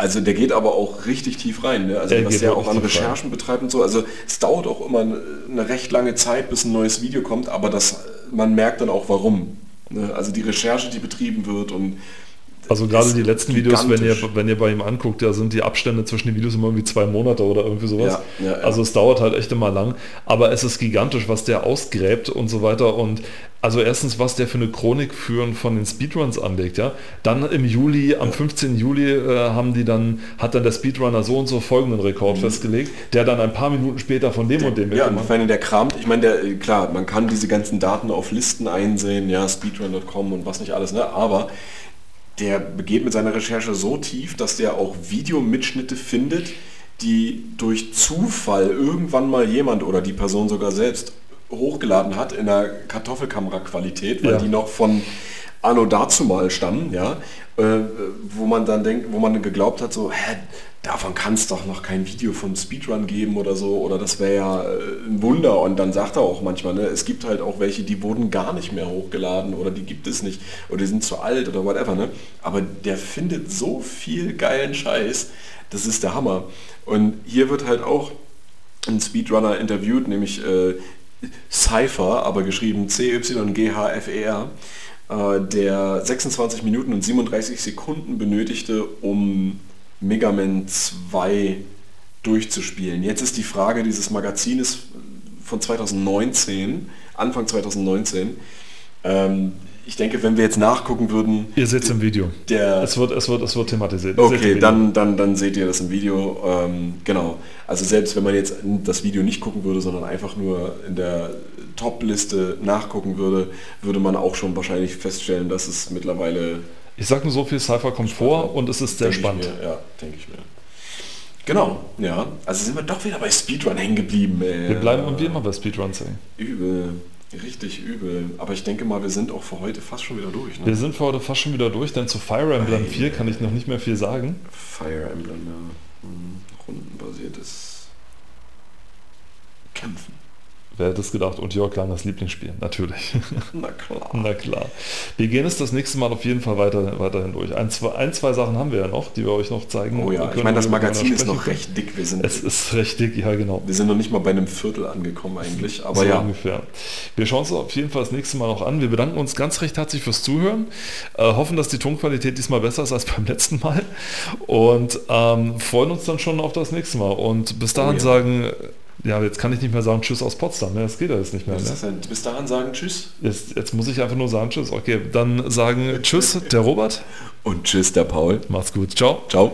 also der geht aber auch richtig tief rein, ne? also der was der auch an Recherchen rein. betreibt und so. Also es dauert auch immer eine recht lange Zeit, bis ein neues Video kommt, aber das, man merkt dann auch warum. Ne? Also die Recherche, die betrieben wird und
also gerade die letzten Videos, wenn ihr, wenn ihr bei ihm anguckt, da sind die Abstände zwischen den Videos immer irgendwie zwei Monate oder irgendwie sowas. Ja, ja, ja. Also es dauert halt echt immer lang, aber es ist gigantisch, was der ausgräbt und so weiter. Und also erstens, was der für eine Chronik führen von den Speedruns anlegt, ja. Dann im Juli, am 15. Juli äh, haben die dann, hat dann der Speedrunner so und so folgenden Rekord mhm. festgelegt, der dann ein paar Minuten später von dem
der,
und dem
Ja, und wenn der kramt, ich meine, der, klar, man kann diese ganzen Daten auf Listen einsehen, ja, speedrun.com und was nicht alles, ne? Aber der begeht mit seiner Recherche so tief, dass der auch Videomitschnitte findet, die durch Zufall irgendwann mal jemand oder die Person sogar selbst hochgeladen hat in der Kartoffelkamera-Qualität, weil ja. die noch von Anno dazu mal stammen, ja, äh, wo man dann denkt, wo man geglaubt hat, so, hä, davon kann es doch noch kein Video vom Speedrun geben oder so, oder das wäre ja äh, ein Wunder. Und dann sagt er auch manchmal, ne, es gibt halt auch welche, die wurden gar nicht mehr hochgeladen oder die gibt es nicht oder die sind zu alt oder whatever. Ne? Aber der findet so viel geilen Scheiß, das ist der Hammer. Und hier wird halt auch ein Speedrunner interviewt, nämlich äh, Cypher, aber geschrieben C-Y-G-H-F-E-R, äh, der 26 Minuten und 37 Sekunden benötigte, um Mega Man 2 durchzuspielen. Jetzt ist die Frage, dieses Magazin ist von 2019, Anfang 2019. Ähm, ich denke, wenn wir jetzt nachgucken würden...
Ihr seht es im Video.
Der,
es, wird, es, wird, es wird thematisiert.
Okay, dann, dann, dann seht ihr das im Video. Ähm, genau. Also selbst wenn man jetzt das Video nicht gucken würde, sondern einfach nur in der Top-Liste nachgucken würde, würde man auch schon wahrscheinlich feststellen, dass es mittlerweile...
Ich sage nur so viel, Cypher kommt vor und es ist sehr spannend.
Mir, ja, denke ich mir. Genau, ja. Also sind wir doch wieder bei Speedrun hängen geblieben. Ey.
Wir bleiben irgendwie immer bei Speedruns, ey.
Übel. Richtig übel. Aber ich denke mal, wir sind auch für heute fast schon wieder durch. Ne?
Wir sind für heute fast schon wieder durch, denn zu Fire Emblem 4 kann ich noch nicht mehr viel sagen.
Fire Emblem, ja. Hm, rundenbasiertes Kämpfen.
Wer hätte es gedacht? Und Jörg Langers Lieblingsspiel, natürlich. (laughs)
Na klar.
Na klar. Wir gehen es das nächste Mal auf jeden Fall weiter, weiterhin durch. Ein zwei, ein, zwei Sachen haben wir ja noch, die wir euch noch zeigen.
Oh ja, ich meine, das Magazin ist noch recht dick. Wir sind,
es ist recht dick, ja genau.
Wir sind noch nicht mal bei einem Viertel angekommen eigentlich, aber
so
ja.
ungefähr. Wir schauen uns auf jeden Fall das nächste Mal noch an. Wir bedanken uns ganz recht herzlich fürs Zuhören. Äh, hoffen, dass die Tonqualität diesmal besser ist als (laughs) beim letzten Mal. Und ähm, freuen uns dann schon auf das nächste Mal. Und bis dahin oh ja. sagen ja, jetzt kann ich nicht mehr sagen Tschüss aus Potsdam. Ne? Das geht ja jetzt nicht mehr.
Was ist das denn? Bis dahin sagen Tschüss?
Jetzt, jetzt muss ich einfach nur sagen Tschüss. Okay, dann sagen Tschüss, der Robert.
Und Tschüss, der Paul.
Macht's gut. Ciao.
Ciao.